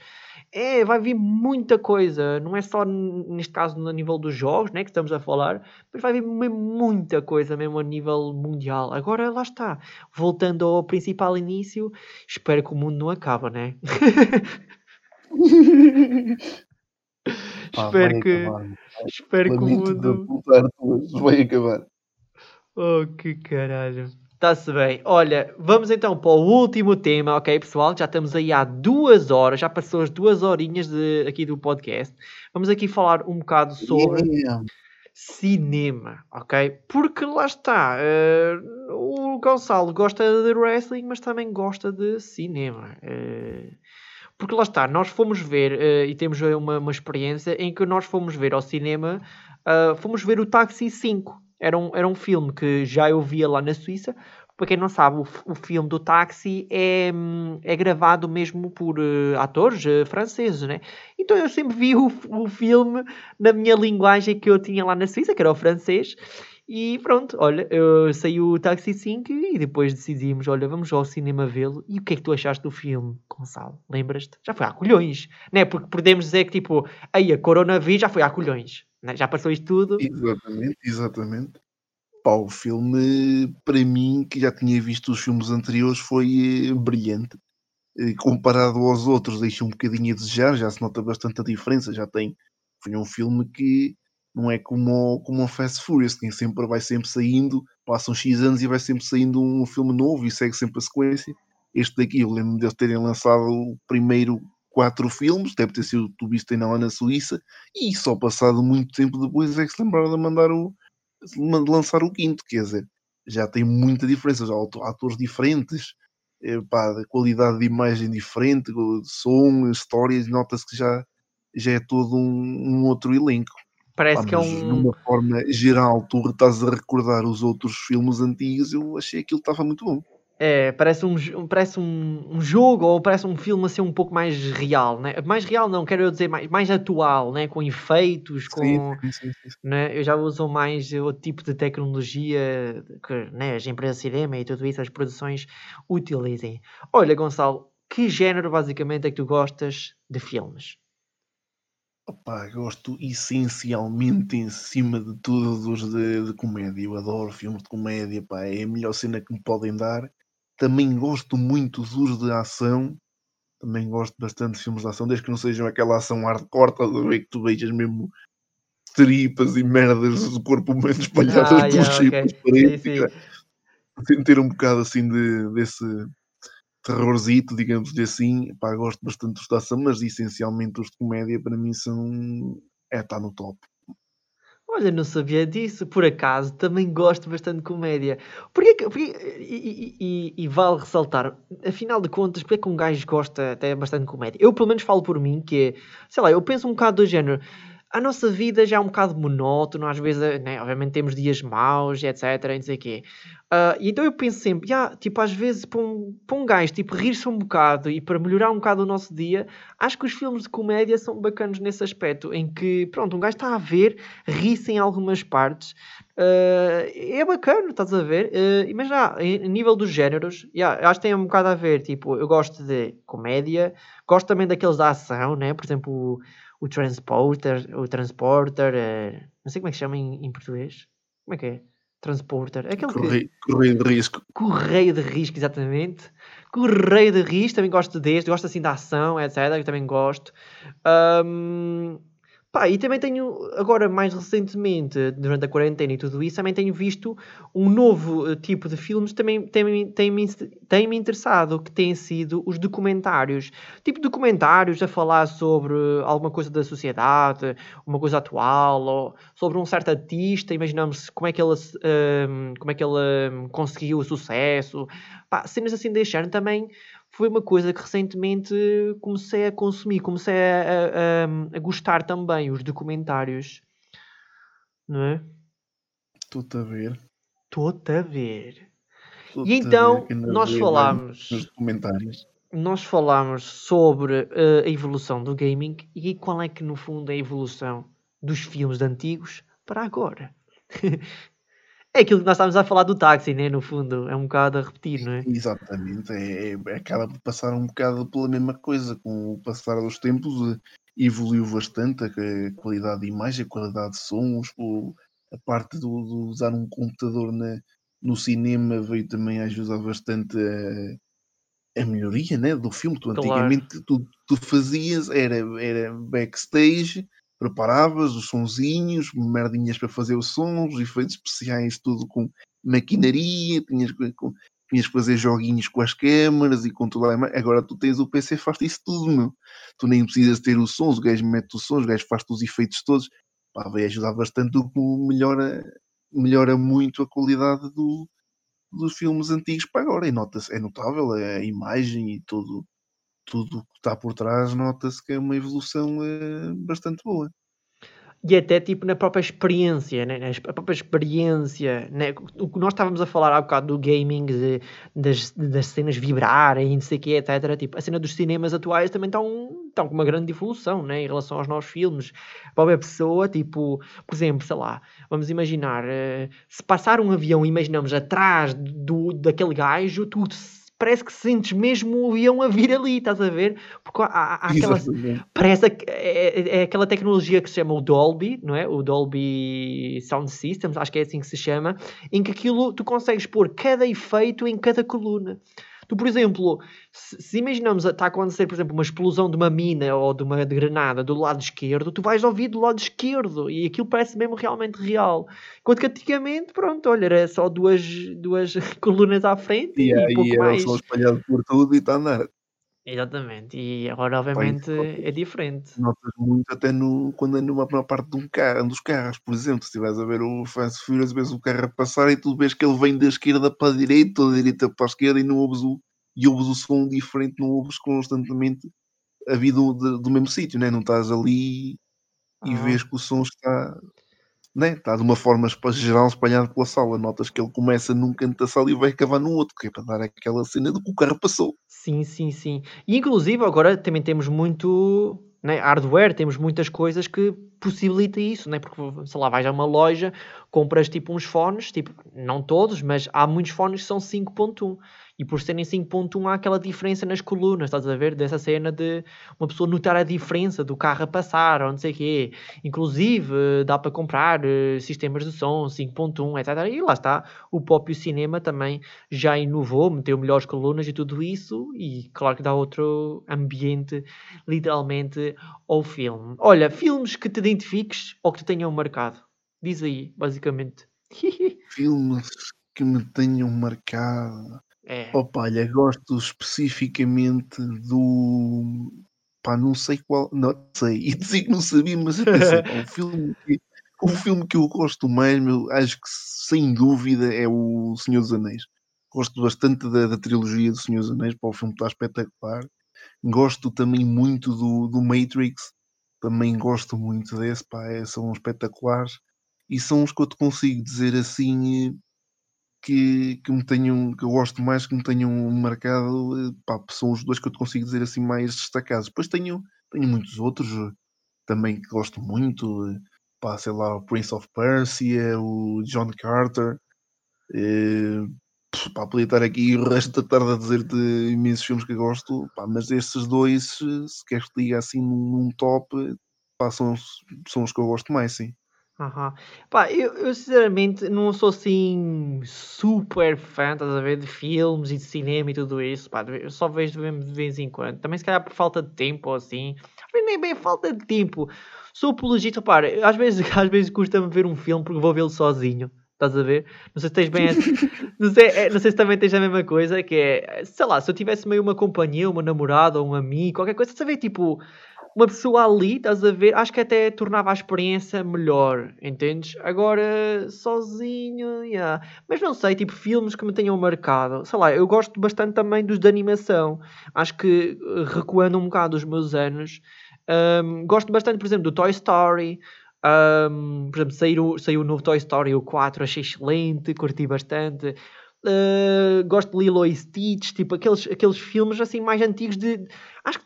É, vai vir muita coisa, não é só neste caso no nível dos jogos, né, que estamos a falar, mas vai vir muita coisa mesmo a nível mundial. Agora lá está, voltando ao principal início, espero que o mundo não acabe, né? Pá, espero que, acabar. espero que o mundo. vai acabar. Oh, que caralho. Está-se bem. Olha, vamos então para o último tema, ok, pessoal? Já estamos aí há duas horas, já passou as duas horinhas de, aqui do podcast. Vamos aqui falar um bocado sobre Yeah. cinema, ok? Porque lá está, eh, o Gonçalo gosta de wrestling, mas também gosta de cinema. eh, porque lá está, nós fomos ver, eh, e temos uma, uma experiência em que nós fomos ver ao cinema, fomos ver o Taxi 5. Era um, era um filme que já eu via lá na Suíça. Para quem não sabe, o, o filme do Taxi é, é gravado mesmo por eh, atores eh, franceses, né? Então eu sempre vi o, o filme na minha linguagem que eu tinha lá na Suíça, que era o francês. E pronto, olha, eu saiu o Taxi 5 e depois decidimos, olha, vamos ao cinema vê-lo. E o que é que tu achaste do filme, Gonçalo? Lembras-te? Já foi a colhões, né? Porque podemos dizer que tipo, aí a coronavírus já foi a colhões? Já passou isto tudo. Exatamente, exatamente. Pá, o filme, para mim, que já tinha visto os filmes anteriores, foi eh, brilhante. Eh, Comparado aos outros, deixa um bocadinho a desejar, já se nota bastante a diferença. Já tem. Foi um filme que não é como, como o Fast Furious, que sempre vai sempre saindo, passam X anos e vai sempre saindo um filme novo e segue sempre a sequência. Este daqui, eu lembro de terem lançado o primeiro quatro filmes, deve ter sido tu viste ainda lá na Suíça, e só passado muito tempo depois é que se lembraram de mandar o, de lançar o quinto, quer dizer, já tem muita diferença, já há ato- atores diferentes, eh, pá, de qualidade de imagem diferente, de som, histórias, nota-se que já, já é todo um, um outro elenco. Parece Pá, que é um. numa forma geral, tu estás a recordar os outros filmes antigos, eu achei que aquilo estava muito bom. É, parece um, parece um, um jogo ou parece um filme assim um pouco mais real, né? Mais real não, quero eu dizer mais, mais atual, né? Com efeitos, com, Sim, sim, sim, né? Eu já uso mais outro tipo de tecnologia que né, as empresas de cinema e tudo isso, as produções utilizem. Olha, Gonçalo, que género basicamente é que tu gostas de filmes? Opá, gosto essencialmente em cima de tudo dos de, de comédia. Eu adoro filmes de comédia, pá, é a melhor cena que me podem dar. Também gosto muito dos de ação. Também gosto bastante de filmes de ação, desde que não sejam aquela ação hardcore, que tu vejas mesmo tripas e merdas do corpo humano espalhadas Ah, pelos yeah, ok. pelas Sim, paredes. ter um bocado assim de, desse terrorzito, digamos de assim. Pá, gosto bastante dos de ação, mas essencialmente os de comédia para mim são. É, está no top. Olha, não sabia disso. Por acaso, também gosto bastante de comédia. Porquê que, porquê- e, e- e- e vale ressaltar, afinal de contas, porque é que um gajo gosta até bastante de comédia? Eu, pelo menos, falo por mim, que é, sei lá, eu penso um bocado do género. A nossa vida já é um bocado monótono, às vezes, né, obviamente temos dias maus, etc, não sei o quê. Ah, e então eu penso sempre, "Ya, tipo, às vezes para um, para um gajo, tipo, rir-se um bocado e para melhorar um bocado o nosso dia, acho que os filmes de comédia são bacanos nesse aspecto, em que, pronto, um gajo está a ver, ri-se em algumas partes, ah, é bacana, estás a ver? Ah, mas já, em- a nível dos géneros, eu acho que tem um bocado a ver, tipo, eu gosto de comédia, gosto também daqueles da ação, né? Por exemplo, o, Transporter, o Transporter, eh, não sei como é que chama em, em português. Como é que é? Transporter. Aquele que... Correio, correio de risco. Correio de risco, exatamente. Correio de risco, também gosto deste, gosto assim da ação, etc. Eu também gosto. Ahm, pá, e também tenho, agora mais recentemente, durante a quarentena e tudo isso, também tenho visto um novo eh, tipo de filmes que também tem-me tem tem -me interessado, que têm sido os documentários. Tipo documentários a falar sobre alguma coisa da sociedade, uma coisa atual, ou sobre um certo artista, imaginamos como é que ele, ahm, como é que ele ahm, conseguiu o sucesso. Pá, cenas assim deste género também foi uma coisa que recentemente comecei a consumir, comecei a, a, a, gostar também, os documentários. Não é? Estou-te a ver. Estou-te a ver. E então, nós falámos, Nos comentários. nós falámos sobre eh, a evolução do gaming e qual é que, no fundo, é a evolução dos filmes de antigos para agora. é aquilo que nós estávamos a falar do táxi, né? No fundo, é um bocado a repetir, não é? Exatamente, é, é- acaba por passar um bocado pela mesma coisa. Com o passar dos tempos, eh, evoluiu bastante a, qualidade de imagem, a qualidade de sons, a parte de usar um computador na- no cinema veio também a ajudar bastante a, a melhoria né, do filme. Tu, Claro. antigamente tu, tu fazias, era, era backstage, preparavas os sonzinhos, merdinhas para fazer os sons, efeitos especiais, tudo com maquinaria, tinhas, com, tinhas que fazer joguinhos com as câmaras e controlar. a ima- Agora tu tens o PC, faz isso tudo, meu. Tu nem precisas ter os sons, o gajo mete os sons, o gajo faz os efeitos todos. Pá, vai ajudar bastante, melhora, melhora muito a qualidade do, dos filmes antigos para agora. E nota-se, é notável a imagem e tudo, tudo o que está por trás, nota-se que é uma evolução eh, bastante boa. E até tipo na própria experiência, né? na própria experiência, né? o que nós estávamos a falar há bocado do gaming, de- das, das cenas vibrarem, não sei o quê, etc. Tipo, a cena dos cinemas atuais também estão, estão com uma grande evolução né? em relação aos novos filmes. A própria pessoa, tipo, por exemplo, sei lá, vamos imaginar, eh, se passar um avião, imaginamos atrás do, daquele gajo, tu se- parece que sentes mesmo o avião a vir ali, estás a ver? Porque há, há- há aquela, Exatamente. Parece é, é- é aquela tecnologia que se chama o Dolby, não é? O Dolby Sound Systems, acho que é assim que se chama, em que aquilo tu consegues pôr cada efeito em cada coluna. Tu, por exemplo, se, se imaginamos está a acontecer, por exemplo, uma explosão de uma mina ou de uma granada do lado esquerdo, tu vais ouvir do lado esquerdo e aquilo parece mesmo realmente real. Enquanto que antigamente, pronto, olha, era só duas, duas colunas à frente E e, aí pouco era mais. por tudo e está a andar. Exatamente. E agora, obviamente, é diferente. notas muito até no, quando é numa primeira parte de um carro, dos carros, por exemplo, se estiveres a ver o Fast Furious, vês o carro a passar e tu vês que ele vem da esquerda para a direita, ou da direita para a esquerda e não ouves o, e ouves o som diferente, não ouves constantemente a vida do, do mesmo sítio, né? não estás ali e Aham. vês que o som está, né? está de uma forma geral espalhado pela sala. Notas que ele começa num canto da sala e vai acabar no outro, que é para dar aquela cena de que o carro passou. Sim, sim, sim. E inclusive agora também temos muito né, hardware, temos muitas coisas que possibilita isso, né? Porque, sei lá, vais a uma loja, compras tipo uns fones, tipo, não todos, mas há muitos fones que são 5.1 e por serem 5.1 há aquela diferença nas colunas, estás a ver? Dessa cena de uma pessoa notar a diferença do carro a passar ou não sei o quê. Inclusive, eh, dá para comprar eh, sistemas de som 5.1, etc. E lá está, o próprio cinema também já inovou, meteu melhores colunas e tudo isso, e claro que dá outro ambiente, literalmente, ao filme. Olha, filmes que te identifiques ou que te tenham marcado. Diz aí, basicamente. Filmes que me tenham marcado. É. Opa, olha, gosto especificamente do. Pá, não sei qual. Não sei. E dizer que não sabia, mas eu o filme que, o filme que eu gosto mais, meu, acho que sem dúvida é o Senhor dos Anéis. Gosto bastante da, da trilogia do Senhor dos Anéis, pá, o filme está espetacular. Gosto também muito do, do Matrix, também gosto muito desse, pá, é- são espetaculares. E são os que eu te consigo dizer assim que, que me tenham, que eu gosto mais, que me tenham marcado, eh, pá, são os dois que eu te consigo dizer assim mais destacados. Depois tenho, tenho muitos outros eh, também que gosto muito, eh, pá, sei lá, o Prince of Persia, o John Carter, eh, pá, podia estar aqui o resto da tarde a dizer-te imensos filmes que gosto, pá, mas estes dois, se queres que diga assim num, top, pá, são, são os que eu gosto mais, sim. Aham. Pá, eu, eu sinceramente não sou assim super fã, estás a ver, de filmes e de cinema e tudo isso. Pá, eu só vejo de vez em quando. Também se calhar por falta de tempo ou assim. Nem bem falta de tempo. Sou apologista, repara, às vezes, às vezes custa-me ver um filme porque vou vê-lo sozinho. Estás a ver? Não sei se tens bem não, sei, é, não sei se também tens a mesma coisa, que é, sei lá, se eu tivesse meio uma companhia, uma namorada ou um amigo, qualquer coisa, estás a ver, tipo, uma pessoa ali, estás a ver, acho que até tornava a experiência melhor, entendes? Agora, sozinho, yeah. mas não sei, tipo, filmes que me tenham marcado, sei lá, eu gosto bastante também dos de animação, acho que eh, recuando um bocado os meus anos, um, gosto bastante, por exemplo, do Toy Story, um, por exemplo, saiu, saiu o novo Toy Story, o 4, achei excelente, curti bastante. Uh, gosto de Lilo e Stitch, tipo aqueles, aqueles filmes assim mais antigos de. Acho que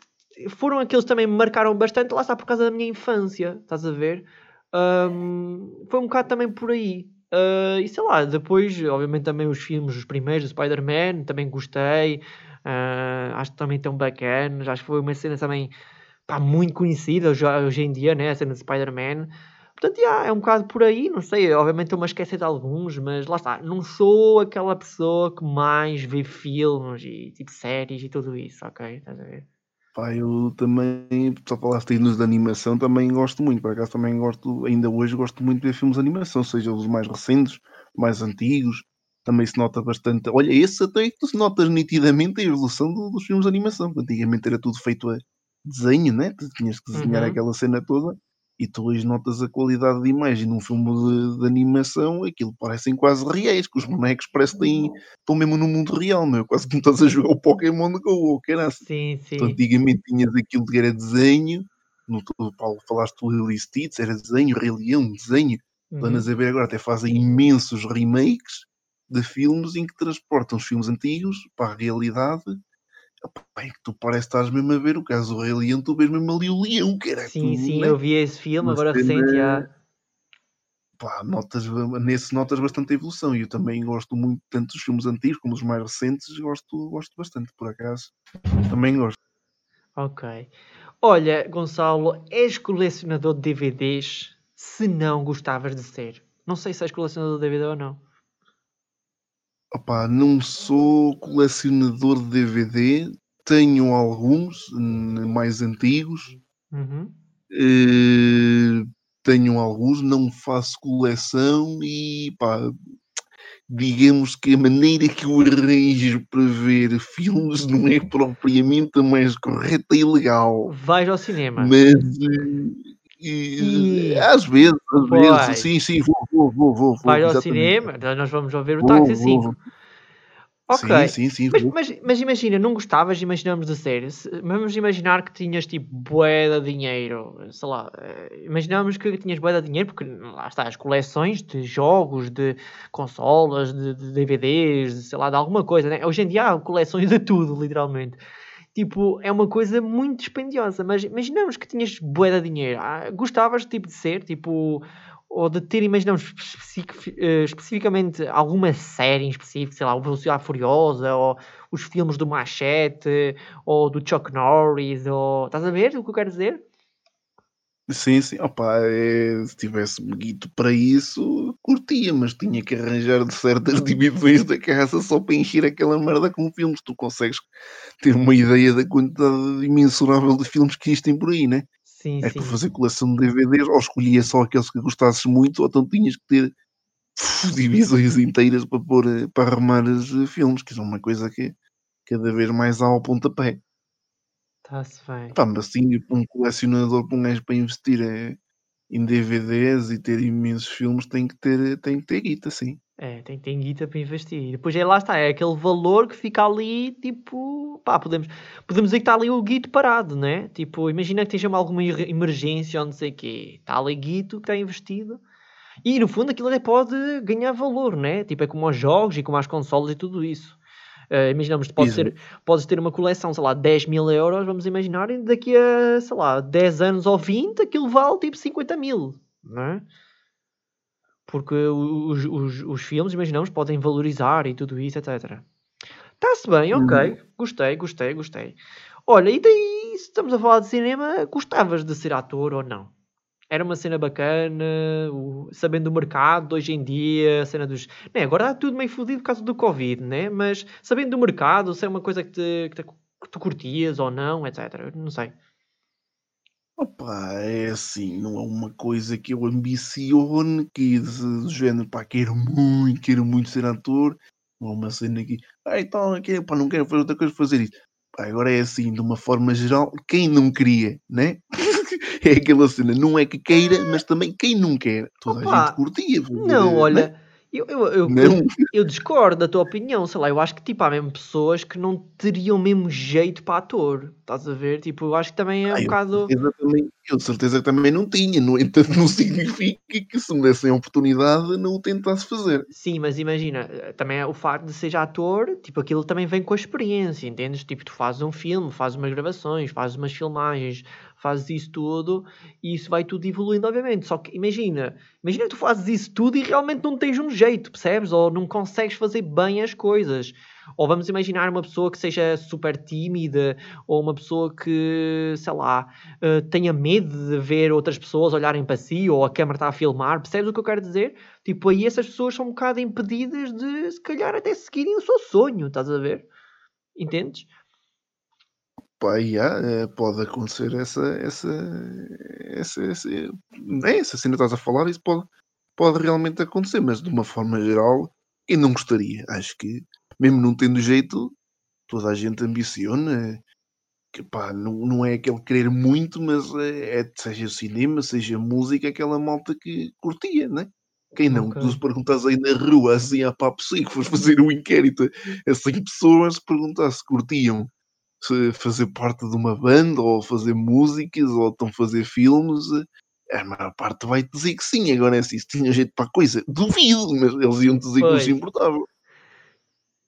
foram aqueles que também me marcaram bastante, lá está por causa da minha infância, estás a ver? Um, foi um bocado também por aí. Uh, e sei lá, depois, obviamente, também os filmes, os primeiros, do Spider-Man, também gostei. Uh, acho que também tão bacanas. Acho que foi uma cena também pá, muito conhecida hoje, hoje em dia, né? A cena de Spider-Man. Portanto, yeah, é um bocado por aí, não sei, obviamente estou-me a esquecer de alguns, mas lá está, não sou aquela pessoa que mais vê filmes e tipo séries e tudo isso, ok? Estás a ver? Pá, eu também, só falaste aí nos de animação, também gosto muito, por acaso também gosto, ainda hoje gosto muito de ver filmes de animação, seja os mais recentes, mais antigos, também se nota bastante. Olha, esse até que se nota nitidamente a evolução do, dos filmes de animação, antigamente era tudo feito a desenho, né? Tu tinhas que desenhar Uhum. aquela cena toda e tu hoje notas a qualidade de imagem num filme de, de animação, aquilo parecem quase reais, que os bonecos parecem que têm- estão mesmo no mundo real, meu. Quase que não estás a jogar o Pokémon Go, ou caralho. Sim, sim. antigamente tinhas aquilo que era desenho, no, tu, Paulo, falaste do Lily Stitch, era desenho, Rei Leão, desenho. Uhum. Anas a ver agora até fazem imensos remakes de filmes em que transportam os filmes antigos para a realidade. Opa, É que tu parece que estás mesmo a ver o caso do Rei Leão, tu vês mesmo ali o leão, cara. Sim, tu, sim, né? eu vi esse filme Uma agora recente, já. Pá, notas, nesse notas bastante a evolução e eu também gosto muito tanto dos filmes antigos como dos mais recentes, gosto, gosto bastante, por acaso. Também gosto. Ok. Olha, Gonçalo, és colecionador de DVDs? Se não gostavas de ser. Não sei se és colecionador de DVD ou não. Opá, não sou colecionador de DVD, tenho alguns mais antigos, Uhum. eh, tenho alguns, não faço coleção e pá, digamos que a maneira que eu arranjo para ver filmes não é propriamente a mais correta e legal, Vais ao cinema. mas eh, E- eh, às vezes, às vezes, sim, sim, vou, vou, vou, vou, vou Vais ao cinema. Nós vamos ver o Vou, Táxi vou, 5. vou. Ok. Sim, sim, sim, Mas, mas, mas imagina, não gostavas, imaginamos de série. Vamos imaginar que tinhas tipo bué de dinheiro, sei lá, eh, imaginamos que tinhas bué de dinheiro, porque lá está, as coleções de jogos, de consolas, de, de DVDs, de, sei lá, de alguma coisa, né? Hoje em dia há coleções de tudo, literalmente. Tipo, é uma coisa muito dispendiosa, mas imaginamos que tinhas bué de dinheiro. Ah, gostavas tipo de ser, tipo, ou de ter, imaginamos especific- eh, especificamente alguma série em específico, sei lá, o Velocidade Furiosa, ou os filmes do Machete, ou do Chuck Norris, ou... Estás a ver o que eu quero dizer? Sim, sim, opá, é, se tivesse guito para isso, curtia, mas tinha que arranjar de certas divisões da casa só para encher aquela merda com filmes. Tu consegues ter uma ideia da quantidade imensurável de filmes que existem por aí, né? Sim, É sim. que fazer coleção de DVDs, ou escolhia só aqueles que gostasses muito, ou então tinhas que ter uf, divisões inteiras para pôr, eh, para arrumar os eh, filmes, que é uma coisa que cada vez mais há ao pontapé. Está-se bem. Pá, mas assim, para um colecionador, para um gajo para investir eh, em DVDs e ter imensos filmes, tem que ter, tem que ter guita, sim. É, tem, tem guita para investir. E depois é lá está, é aquele valor que fica ali, tipo, pá, podemos, podemos dizer que está ali o guito parado, né? Tipo, imagina que tenha alguma er- emergência ou não sei o quê. Está ali guito que está investido. E no fundo aquilo até pode ganhar valor, né? Tipo, é como aos jogos e como às consolas e tudo isso. Eh, imaginamos que pode Exato. ser, podes ter uma coleção, sei lá, 10 mil euros, vamos imaginar, e daqui a, sei lá, 10 anos ou 20, aquilo vale tipo 50 mil, não é? Porque os, os, os filmes, imaginamos, podem valorizar e tudo isso, etc. Está-se bem, ok. Uhum. Gostei, gostei, gostei. Olha, e daí, se estamos a falar de cinema, gostavas de ser ator ou não? Era uma cena bacana, o- sabendo o mercado hoje em dia, a cena dos. Né, agora está tudo meio fodido por causa do Covid, né? Mas sabendo do mercado, se é uma coisa que, te, que, te- que tu curtias ou não, etc. Não sei. Opa, é assim, não é uma coisa que eu ambicione, que de- do género, pá, quero muito, quero muito ser ator, não é uma cena que, ah, então, aqui, pá, não quero fazer outra coisa, fazer isso. agora é assim, de uma forma geral, quem não queria, né? é aquela cena, não é que queira, mas também quem não quer. Toda Opa, a gente curtia. Não, né? olha, eu, eu, eu, eu, eu discordo da tua opinião, sei lá, eu acho que tipo, há mesmo pessoas que não teriam mesmo jeito para ator, estás a ver? Tipo, eu acho que também é um Ah, eu, bocado. de certeza também, eu de certeza que também não tinha, no entanto, não significa que se me dessem a oportunidade não o tentasse fazer. Sim, mas imagina, eh, também é o facto de seja ator, tipo, aquilo também vem com a experiência, entendes? Tipo, tu fazes um filme, fazes umas gravações, fazes umas filmagens, fazes isso tudo e isso vai tudo evoluindo, obviamente. Só que imagina, imagina que tu fazes isso tudo e realmente não tens um jeito, percebes? Ou não consegues fazer bem as coisas. Ou vamos imaginar uma pessoa que seja super tímida, ou uma pessoa que, sei lá, eh, tenha medo de ver outras pessoas olharem para si, ou a câmera está a filmar, percebes o que eu quero dizer? Tipo, aí essas pessoas são um bocado impedidas de, se calhar, até seguirem o seu sonho, estás a ver? Entendes? Pá, já, eh, pode acontecer essa, essa, essa, essa, é, essa cena que estás a falar, isso pode, pode realmente acontecer, mas de uma forma geral, eu não gostaria. Acho que, mesmo não tendo jeito, toda a gente ambiciona, que pá, não, não é aquele querer muito, mas é, é seja cinema, seja música, aquela malta que curtia, né? Quem não? Ok. Tu se perguntas aí na rua, assim, a papo seco, fores fazer um inquérito a 100 pessoas, perguntar se curtiam fazer parte de uma banda, ou fazer músicas, ou estão a fazer filmes, a maior parte vai dizer que sim. Agora é assim, se tinha jeito para a coisa, duvido, mas eles iam dizer que não se Pois. importavam.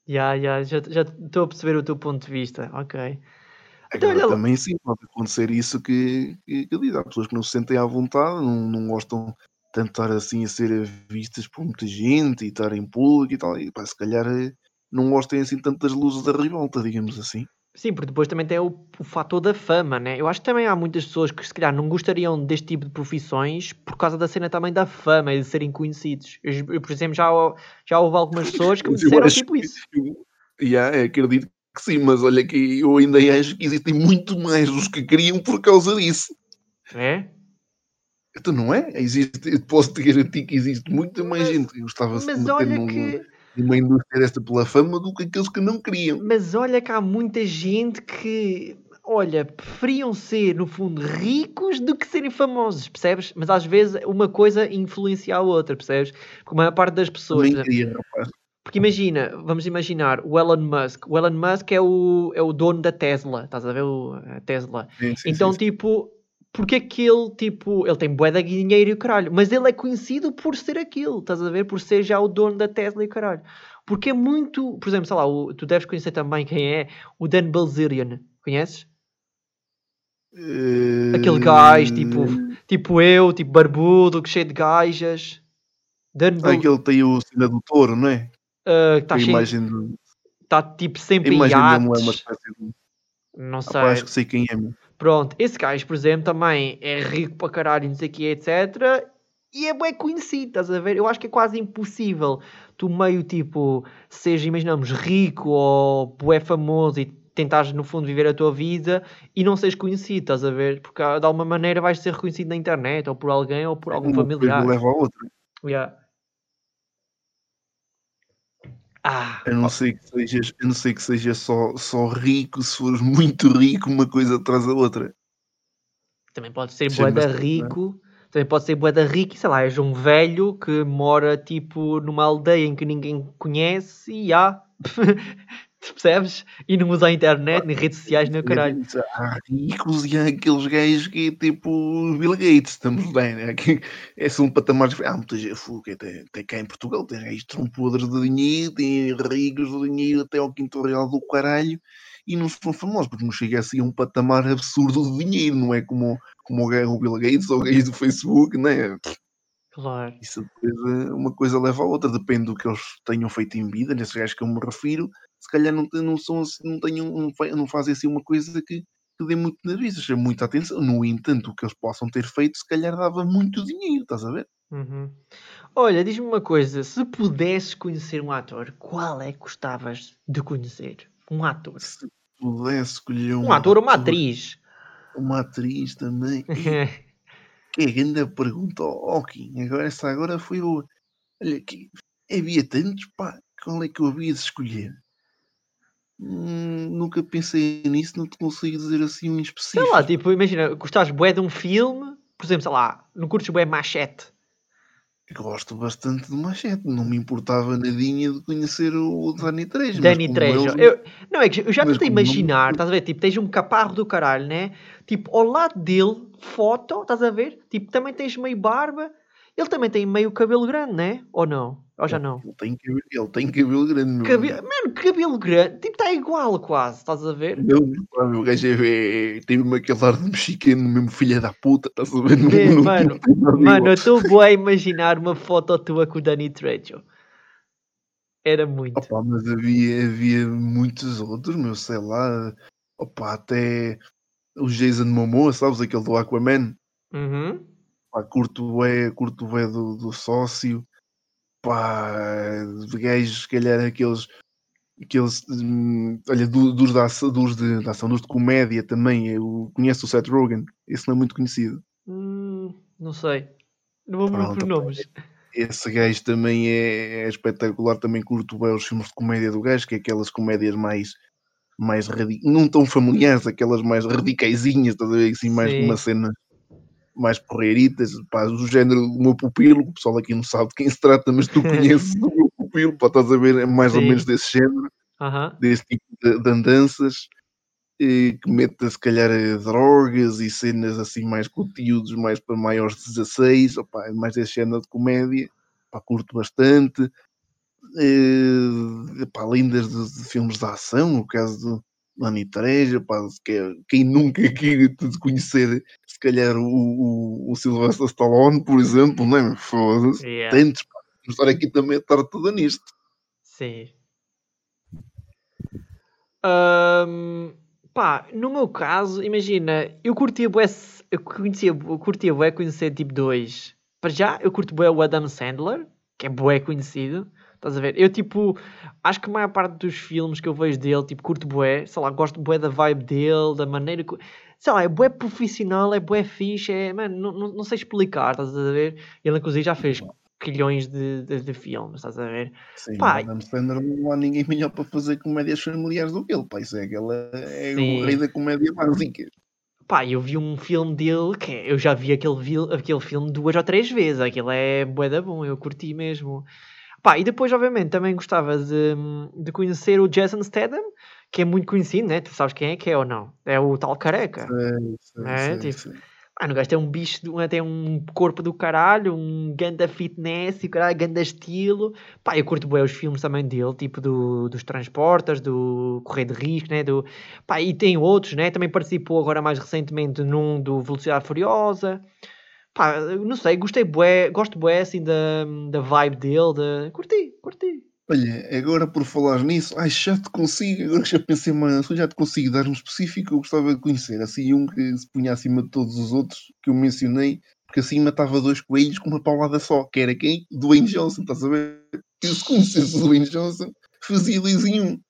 Ya, ya, já já estou a perceber o teu ponto de vista, ok. Então, Agora olha, também sim, pode acontecer isso que, que, que digo. Há pessoas que não se sentem à vontade, não, não gostam tanto de estar assim a ser vistas por muita gente e estar em público e tal. E pá, se calhar eh, não gostem assim tanto das luzes da revolta, digamos assim. Sim, porque depois também tem o, o fator da fama, né? Eu acho que também há muitas pessoas que se calhar não gostariam deste tipo de profissões por causa da cena também da fama e de serem conhecidos. Eu, eu, por exemplo, já, já houve algumas pessoas que me disseram acho tipo que- isso. Eu, yeah, acredito que sim, mas olha que eu ainda acho que existem muito mais os que queriam por causa disso. É? Então não é? Existe, posso te garantir que existe muita mais Mas- gente que gostava de meter num- que... numa indústria desta pela fama do que aqueles que não queriam. Mas olha que há muita gente que, olha, preferiam ser, no fundo, ricos do que serem famosos, percebes? Mas às vezes uma coisa influencia a outra, percebes? Porque a maior parte das pessoas. Por exemplo, queria, rapaz. Porque imagina, vamos imaginar o Elon Musk. O Elon Musk é o, é o dono da Tesla, estás a ver o, a Tesla? Sim, sim, então, sim. tipo, porque é que ele, tipo, ele tem bué de dinheiro e o caralho, mas ele é conhecido por ser aquilo, estás a ver? Por ser já o dono da Tesla e o caralho. Porque é muito, por exemplo, sei lá, o- tu deves conhecer também quem é o Dan Bilzerian, conheces? Aquele gajo, tipo, tipo eu, tipo barbudo, cheio de gajas. Dan Ah, Bil, aquele tem o cena do touro, não é? está a cheio, imagem, do, está tipo sempre em dele não é uma iates. espécie de. Não sei. acho que sei quem é. meu. Pronto, esse gajo, por exemplo, também é rico para caralho, não sei o que, etc. E é bem conhecido, estás a ver? Eu acho que é quase impossível tu meio tipo, seja, imaginamos, rico ou bué famoso e tentares no fundo viver a tua vida e não seres conhecido, estás a ver? Porque de alguma maneira vais ser reconhecido na internet ou por alguém ou por algum Uma coisa familiar. leva a outra. Yeah. Ah, A não ser que sejas, a não ser que seja só, só rico, se fores muito rico, uma coisa atrás da outra. Também pode ser Sim, bué da mas- rico. Também pode ser bué da rico e sei lá, és um velho que mora tipo numa aldeia em que ninguém conhece e há. Percebes? E não usa a internet, nem redes sociais, nem o caralho. Há ricos e há aqueles gajos que é tipo Bill Gates, estamos bem, né? Que é só um patamar diferente. Há muita gente, até, até cá em Portugal, tem são podres de dinheiro, tem ricos de dinheiro até ao quinto real do caralho e não são famosos, porque não chega assim a um patamar absurdo de dinheiro, não é como, como o o Bill Gates ou o gajo do Facebook, né? Claro. Isso depois, eh, uma coisa leva a outra, depende do que eles tenham feito em vida, nesses gajos que eu me refiro, se calhar não, não, são, não, tenham, não, fa- não fazem assim uma coisa que, que dê muito na vista, chama muita atenção. No entanto, o que eles possam ter feito, se calhar dava muito dinheiro, estás a ver? Uhum. Olha, diz-me uma coisa: se pudesses conhecer um ator, qual é que gostavas de conhecer? Um ator. Se pudesse escolher Um uma ator ou uma atriz? Uma atriz também. Que grande pergunta, oh, Kim. Agora, essa agora foi o. Olha aqui, havia tantos, pá. Qual é que eu havia de escolher? Hum, nunca pensei nisso, não te consigo dizer assim um específico. Sei lá, tipo, imagina, gostares bué de um filme, por exemplo, sei lá, não curtes bué Machete? Gosto bastante do Machete, não me importava nadinha de conhecer o Danny Trejo. Danny Trejo. Eu, não, é que eu já estou a não- imaginar, estás a ver? Tipo, tens um caparro do caralho, né? Tipo, ao lado dele, foto, estás a ver? Tipo, também tens meio barba. Ele também tem meio cabelo grande, né? Ou não? Ou já não? Ele tem cabelo, ele tem cabelo grande. meu Cabe... amigo. Mano, cabelo grande. Tipo, está igual quase, estás a ver? Não, meu gajo é, é, tem mesmo aquele ar de mexicano, mesmo filha da puta, estás a ver? É, não- mano, não Mano, eu estou boa a imaginar uma foto tua com o Danny Trejo. Era muito. Opa, mas havia, havia muitos outros, meu, sei lá. Opa, até o Jason Momoa, sabes? Aquele do Aquaman. Uhum. Pá, curto é, curto é do, do sócio. Pá, de gajos, se calhar aqueles. Aqueles, hum, olha, do- dos, da, dos de, da ação, dos de comédia também. Eu conheço o Seth Rogen, esse não é muito conhecido. Hum, não sei. Não vou Pronto, por nomes. Esse gajo também é, é espetacular, também curto bem os filmes de comédia do gajo, que é aquelas comédias mais, mais radi- não tão familiares, aquelas mais radicaisinhas, estás a ver? Assim, mais Sim. uma cena mais porreiritas, pá, do género do meu pupilo, o pessoal aqui não sabe de quem se trata, mas tu conheces o meu pupilo, pá, estás a ver? É mais ou Sim. menos desse género, Aham. desse tipo de, de andanças. eh, Que meta se calhar eh, drogas e cenas assim mais conteúdos mais para maiores de 16, opá, é mais desse género de comédia, pá, curto bastante. Eh, pá, além das de, de filmes de ação, no caso do Lani Trejo, pá, que quem nunca de conhecer, se calhar, o, o, o Sylvester Stallone, por exemplo, não é? Foda-se. Yeah. Tantos, estar aqui também a estar toda nisto. Sim. Ahm, pá, no meu caso, imagina, eu curtia bué, eu conhecia, eu curtia bué conhecer tipo 2. Para já, eu curto bué o Adam Sandler, que é bué conhecido. Estás a ver? Eu tipo, acho que a maior parte dos filmes que eu vejo dele, tipo, curto bué, sei lá, gosto bué da vibe dele, da maneira que, sei lá, é bué profissional, é bué fixe, é, mano, não, não, não sei explicar, estás a ver? Ele inclusive já fez quilhões de, de, de filmes, estás a ver? Sim, Pá, o Adam Sandler não há ninguém melhor para fazer comédias familiares do que ele, pá, isso é, aquela, é Sim. o rei da comédia básica. Pá, eu vi um filme dele que é- eu já vi aquele, aquele filme duas ou três vezes. Aquilo é bué da bom, eu curti mesmo. Pá, e depois, obviamente, também gostava de, de conhecer o Jason Statham, que é muito conhecido, né? Tu sabes quem é que é ou não? É o tal careca. Sei, sei, É, sei, tipo, sei. Mano, o gajo tem um bicho, tem um corpo do caralho, um ganda fitness e o caralho, ganda estilo. Pá, eu curto bem os filmes também dele, tipo do, dos Transportas, do Correio de Risco, né? Do, pá, e tem outros, né? Também participou agora mais recentemente num do Velocidade Furiosa. Pá, não sei, gostei bué, gosto bué assim da, da vibe dele, da... curti, curti. Olha, agora por falar nisso, ai, já te consigo, agora já pensei mais, já te consigo dar um específico eu gostava de conhecer, assim um que se punha acima de todos os outros que eu mencionei, porque assim matava dois coelhos com uma paulada só, que era quem? Dwayne Johnson, estás a ver? Eu se conhecesse o Dwayne Johnson, fazia dois em um.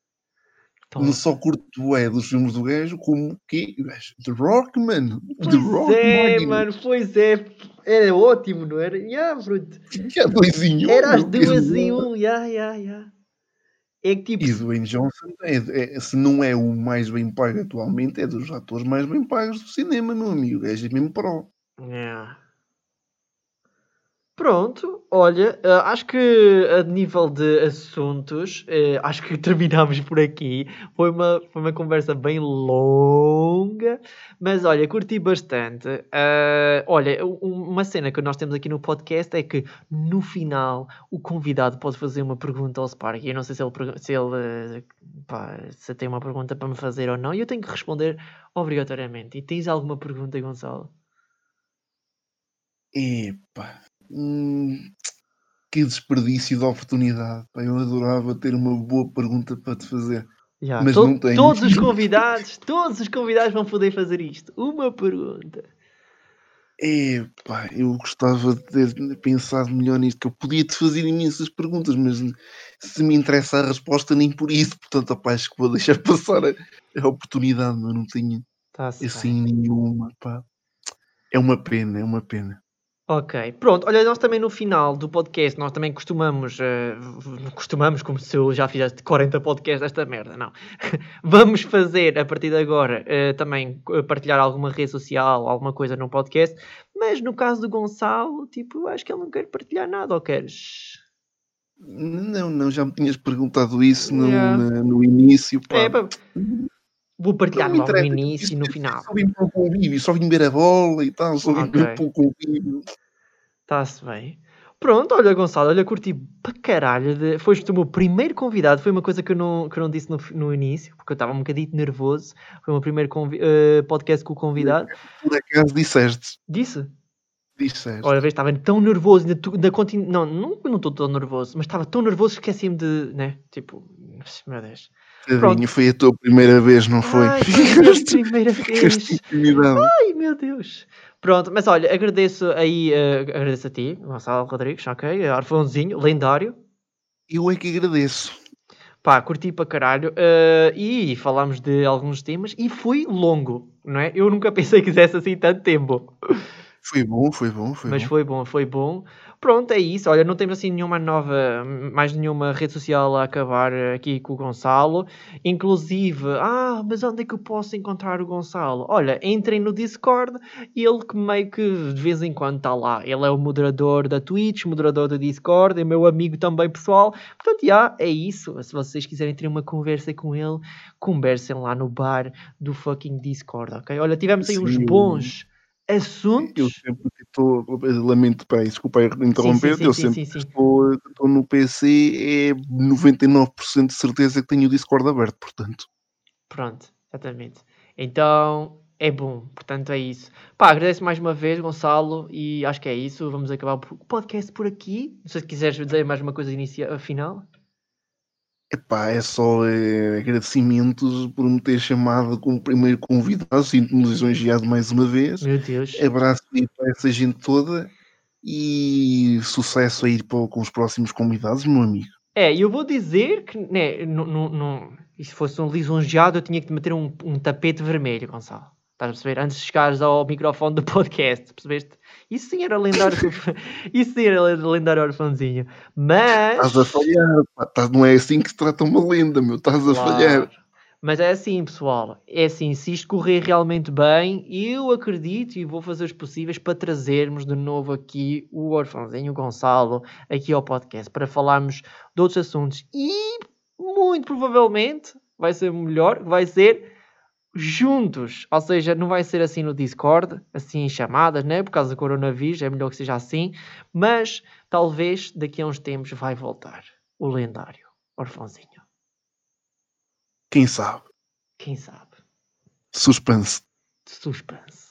Então, Não só curto é dos filmes do gajo, como que The Rock, mano. The pois Rock, é, mano, pois é. Era ótimo, não era? Yeah, bruto. Já dois em um. Era as duas em um, ya, ya, ya. É que tipo, E Dwayne Johnson, é, é- se não é o mais bem pago atualmente, é dos atores mais bem pagos do cinema, meu amigo. É mesmo pro. Yeah. Pronto, olha, eh, acho que a nível de assuntos, eh, acho que terminámos por aqui. Foi uma, foi uma conversa bem longa, mas olha, curti bastante. Eh, olha, uma cena que nós temos aqui no podcast é que no final o convidado pode fazer uma pergunta ao Spark. Eu não sei se ele, se ele pá, se tem uma pergunta para me fazer ou não, e eu tenho que responder obrigatoriamente. E tens alguma pergunta, Gonçalo? Epá. Hum, que desperdício de oportunidade. pá. Eu adorava ter uma boa pergunta para te fazer. Já, Mas to- não tenho. Todos os convidados, todos os convidados vão poder fazer isto. Uma pergunta. Epá, eu gostava de ter pensado melhor nisto, que eu podia te fazer imensas perguntas, mas se me interessa a resposta, nem por isso. Portanto, opá, acho que vou deixar passar a, a oportunidade, mas não tenho Tá-se assim nenhuma. Pá. É uma pena, é uma pena. Ok, pronto. Olha, nós também no final do podcast, nós também costumamos, uh, costumamos, como se eu já fizesse 40 podcasts desta merda, não. Vamos fazer, a partir de agora, uh, também partilhar alguma rede social, alguma coisa no podcast, mas no caso do Gonçalo, tipo, acho que ele não quer partilhar nada, ou queres? Não, não, já me tinhas perguntado isso no, yeah. no, no início. Pá. É, pá. Vou partilhar logo no início e no final. Só vim para o convívio, só vim ver a bola e tal, só vim okay. para o convívio. Está-se bem. Pronto, olha, Gonçalo, olha, curti para caralho. De... Foste o meu primeiro convidado. Foi uma coisa que eu não, que eu não disse no, no início, porque eu estava um bocadinho nervoso. Foi o meu primeiro convi... uh, podcast com o convidado. Por acaso disseste? Disse? Disseste. Olha, vez estava tão nervoso. Ainda, ainda continu... Não, não estou tão nervoso, mas estava tão nervoso que esqueci-me de. né? Tipo, meu Deus. Tadinho, foi a tua primeira vez, não foi? Ai, foi a primeira vez. Ai, meu Deus. Pronto, mas olha, agradeço aí, uh, agradeço a ti, Gonçalo Rodrigues, ok? Arfonzinho, lendário. Eu é que agradeço. Pá, curti para caralho. Uh, e falámos de alguns temas e foi longo, não é? Eu nunca pensei que fizesse assim tanto tempo. Foi bom, foi bom, foi Mas bom. foi bom, foi bom. Pronto, é isso. Olha, não temos assim nenhuma nova, mais nenhuma rede social a acabar aqui com o Gonçalo. Inclusive, ah, mas onde é que eu posso encontrar o Gonçalo? Olha, entrem no Discord e ele que meio que de vez em quando está lá. Ele é o moderador da Twitch, moderador do Discord, é meu amigo também pessoal. Portanto, já, é isso. Se vocês quiserem ter uma conversa com ele, conversem lá no bar do fucking Discord, ok? Olha, tivemos aí Sim. uns bons assuntos. Eu sempre estou, lamento, para desculpa interromper, sim, sim, eu sim, sempre estou, estou, no PC, é 99% de certeza que tenho o Discord aberto, portanto. Pronto, exatamente. Então é bom, portanto é isso. Pá, agradeço mais uma vez, Gonçalo, e acho que é isso. Vamos acabar o podcast por aqui. Não sei se quiseres dizer mais uma coisa inicial, final. Epá, é só é, agradecimentos por me ter chamado como primeiro convidado. Sinto-me lisonjeado mais uma vez. Meu Deus. Abraço aí para essa gente toda e sucesso aí para, com os próximos convidados, meu amigo. É, eu vou dizer que né, não, não, não, se fosse um lisonjeado, eu tinha que meter um, um tapete vermelho, Gonçalo. Estás a perceber? Antes de chegares ao microfone do podcast, percebeste? Isso sim era lendário. Isso sim era lendário orfãozinho. Mas. Estás a falhar, pá. não é assim que se trata uma lenda, meu. Estás a claro. falhar. Mas é assim, pessoal. É assim, se isto correr realmente bem, eu acredito e vou fazer os possíveis para trazermos de novo aqui o Orfãozinho Gonçalo aqui ao podcast para falarmos de outros assuntos. E muito provavelmente vai ser melhor, vai ser juntos, ou seja, não vai ser assim no Discord, assim em chamadas, né? Por causa do coronavírus, é melhor que seja assim, mas talvez daqui a uns tempos vai voltar o lendário Orfãozinho. Quem sabe? Quem sabe? Suspense. Suspense.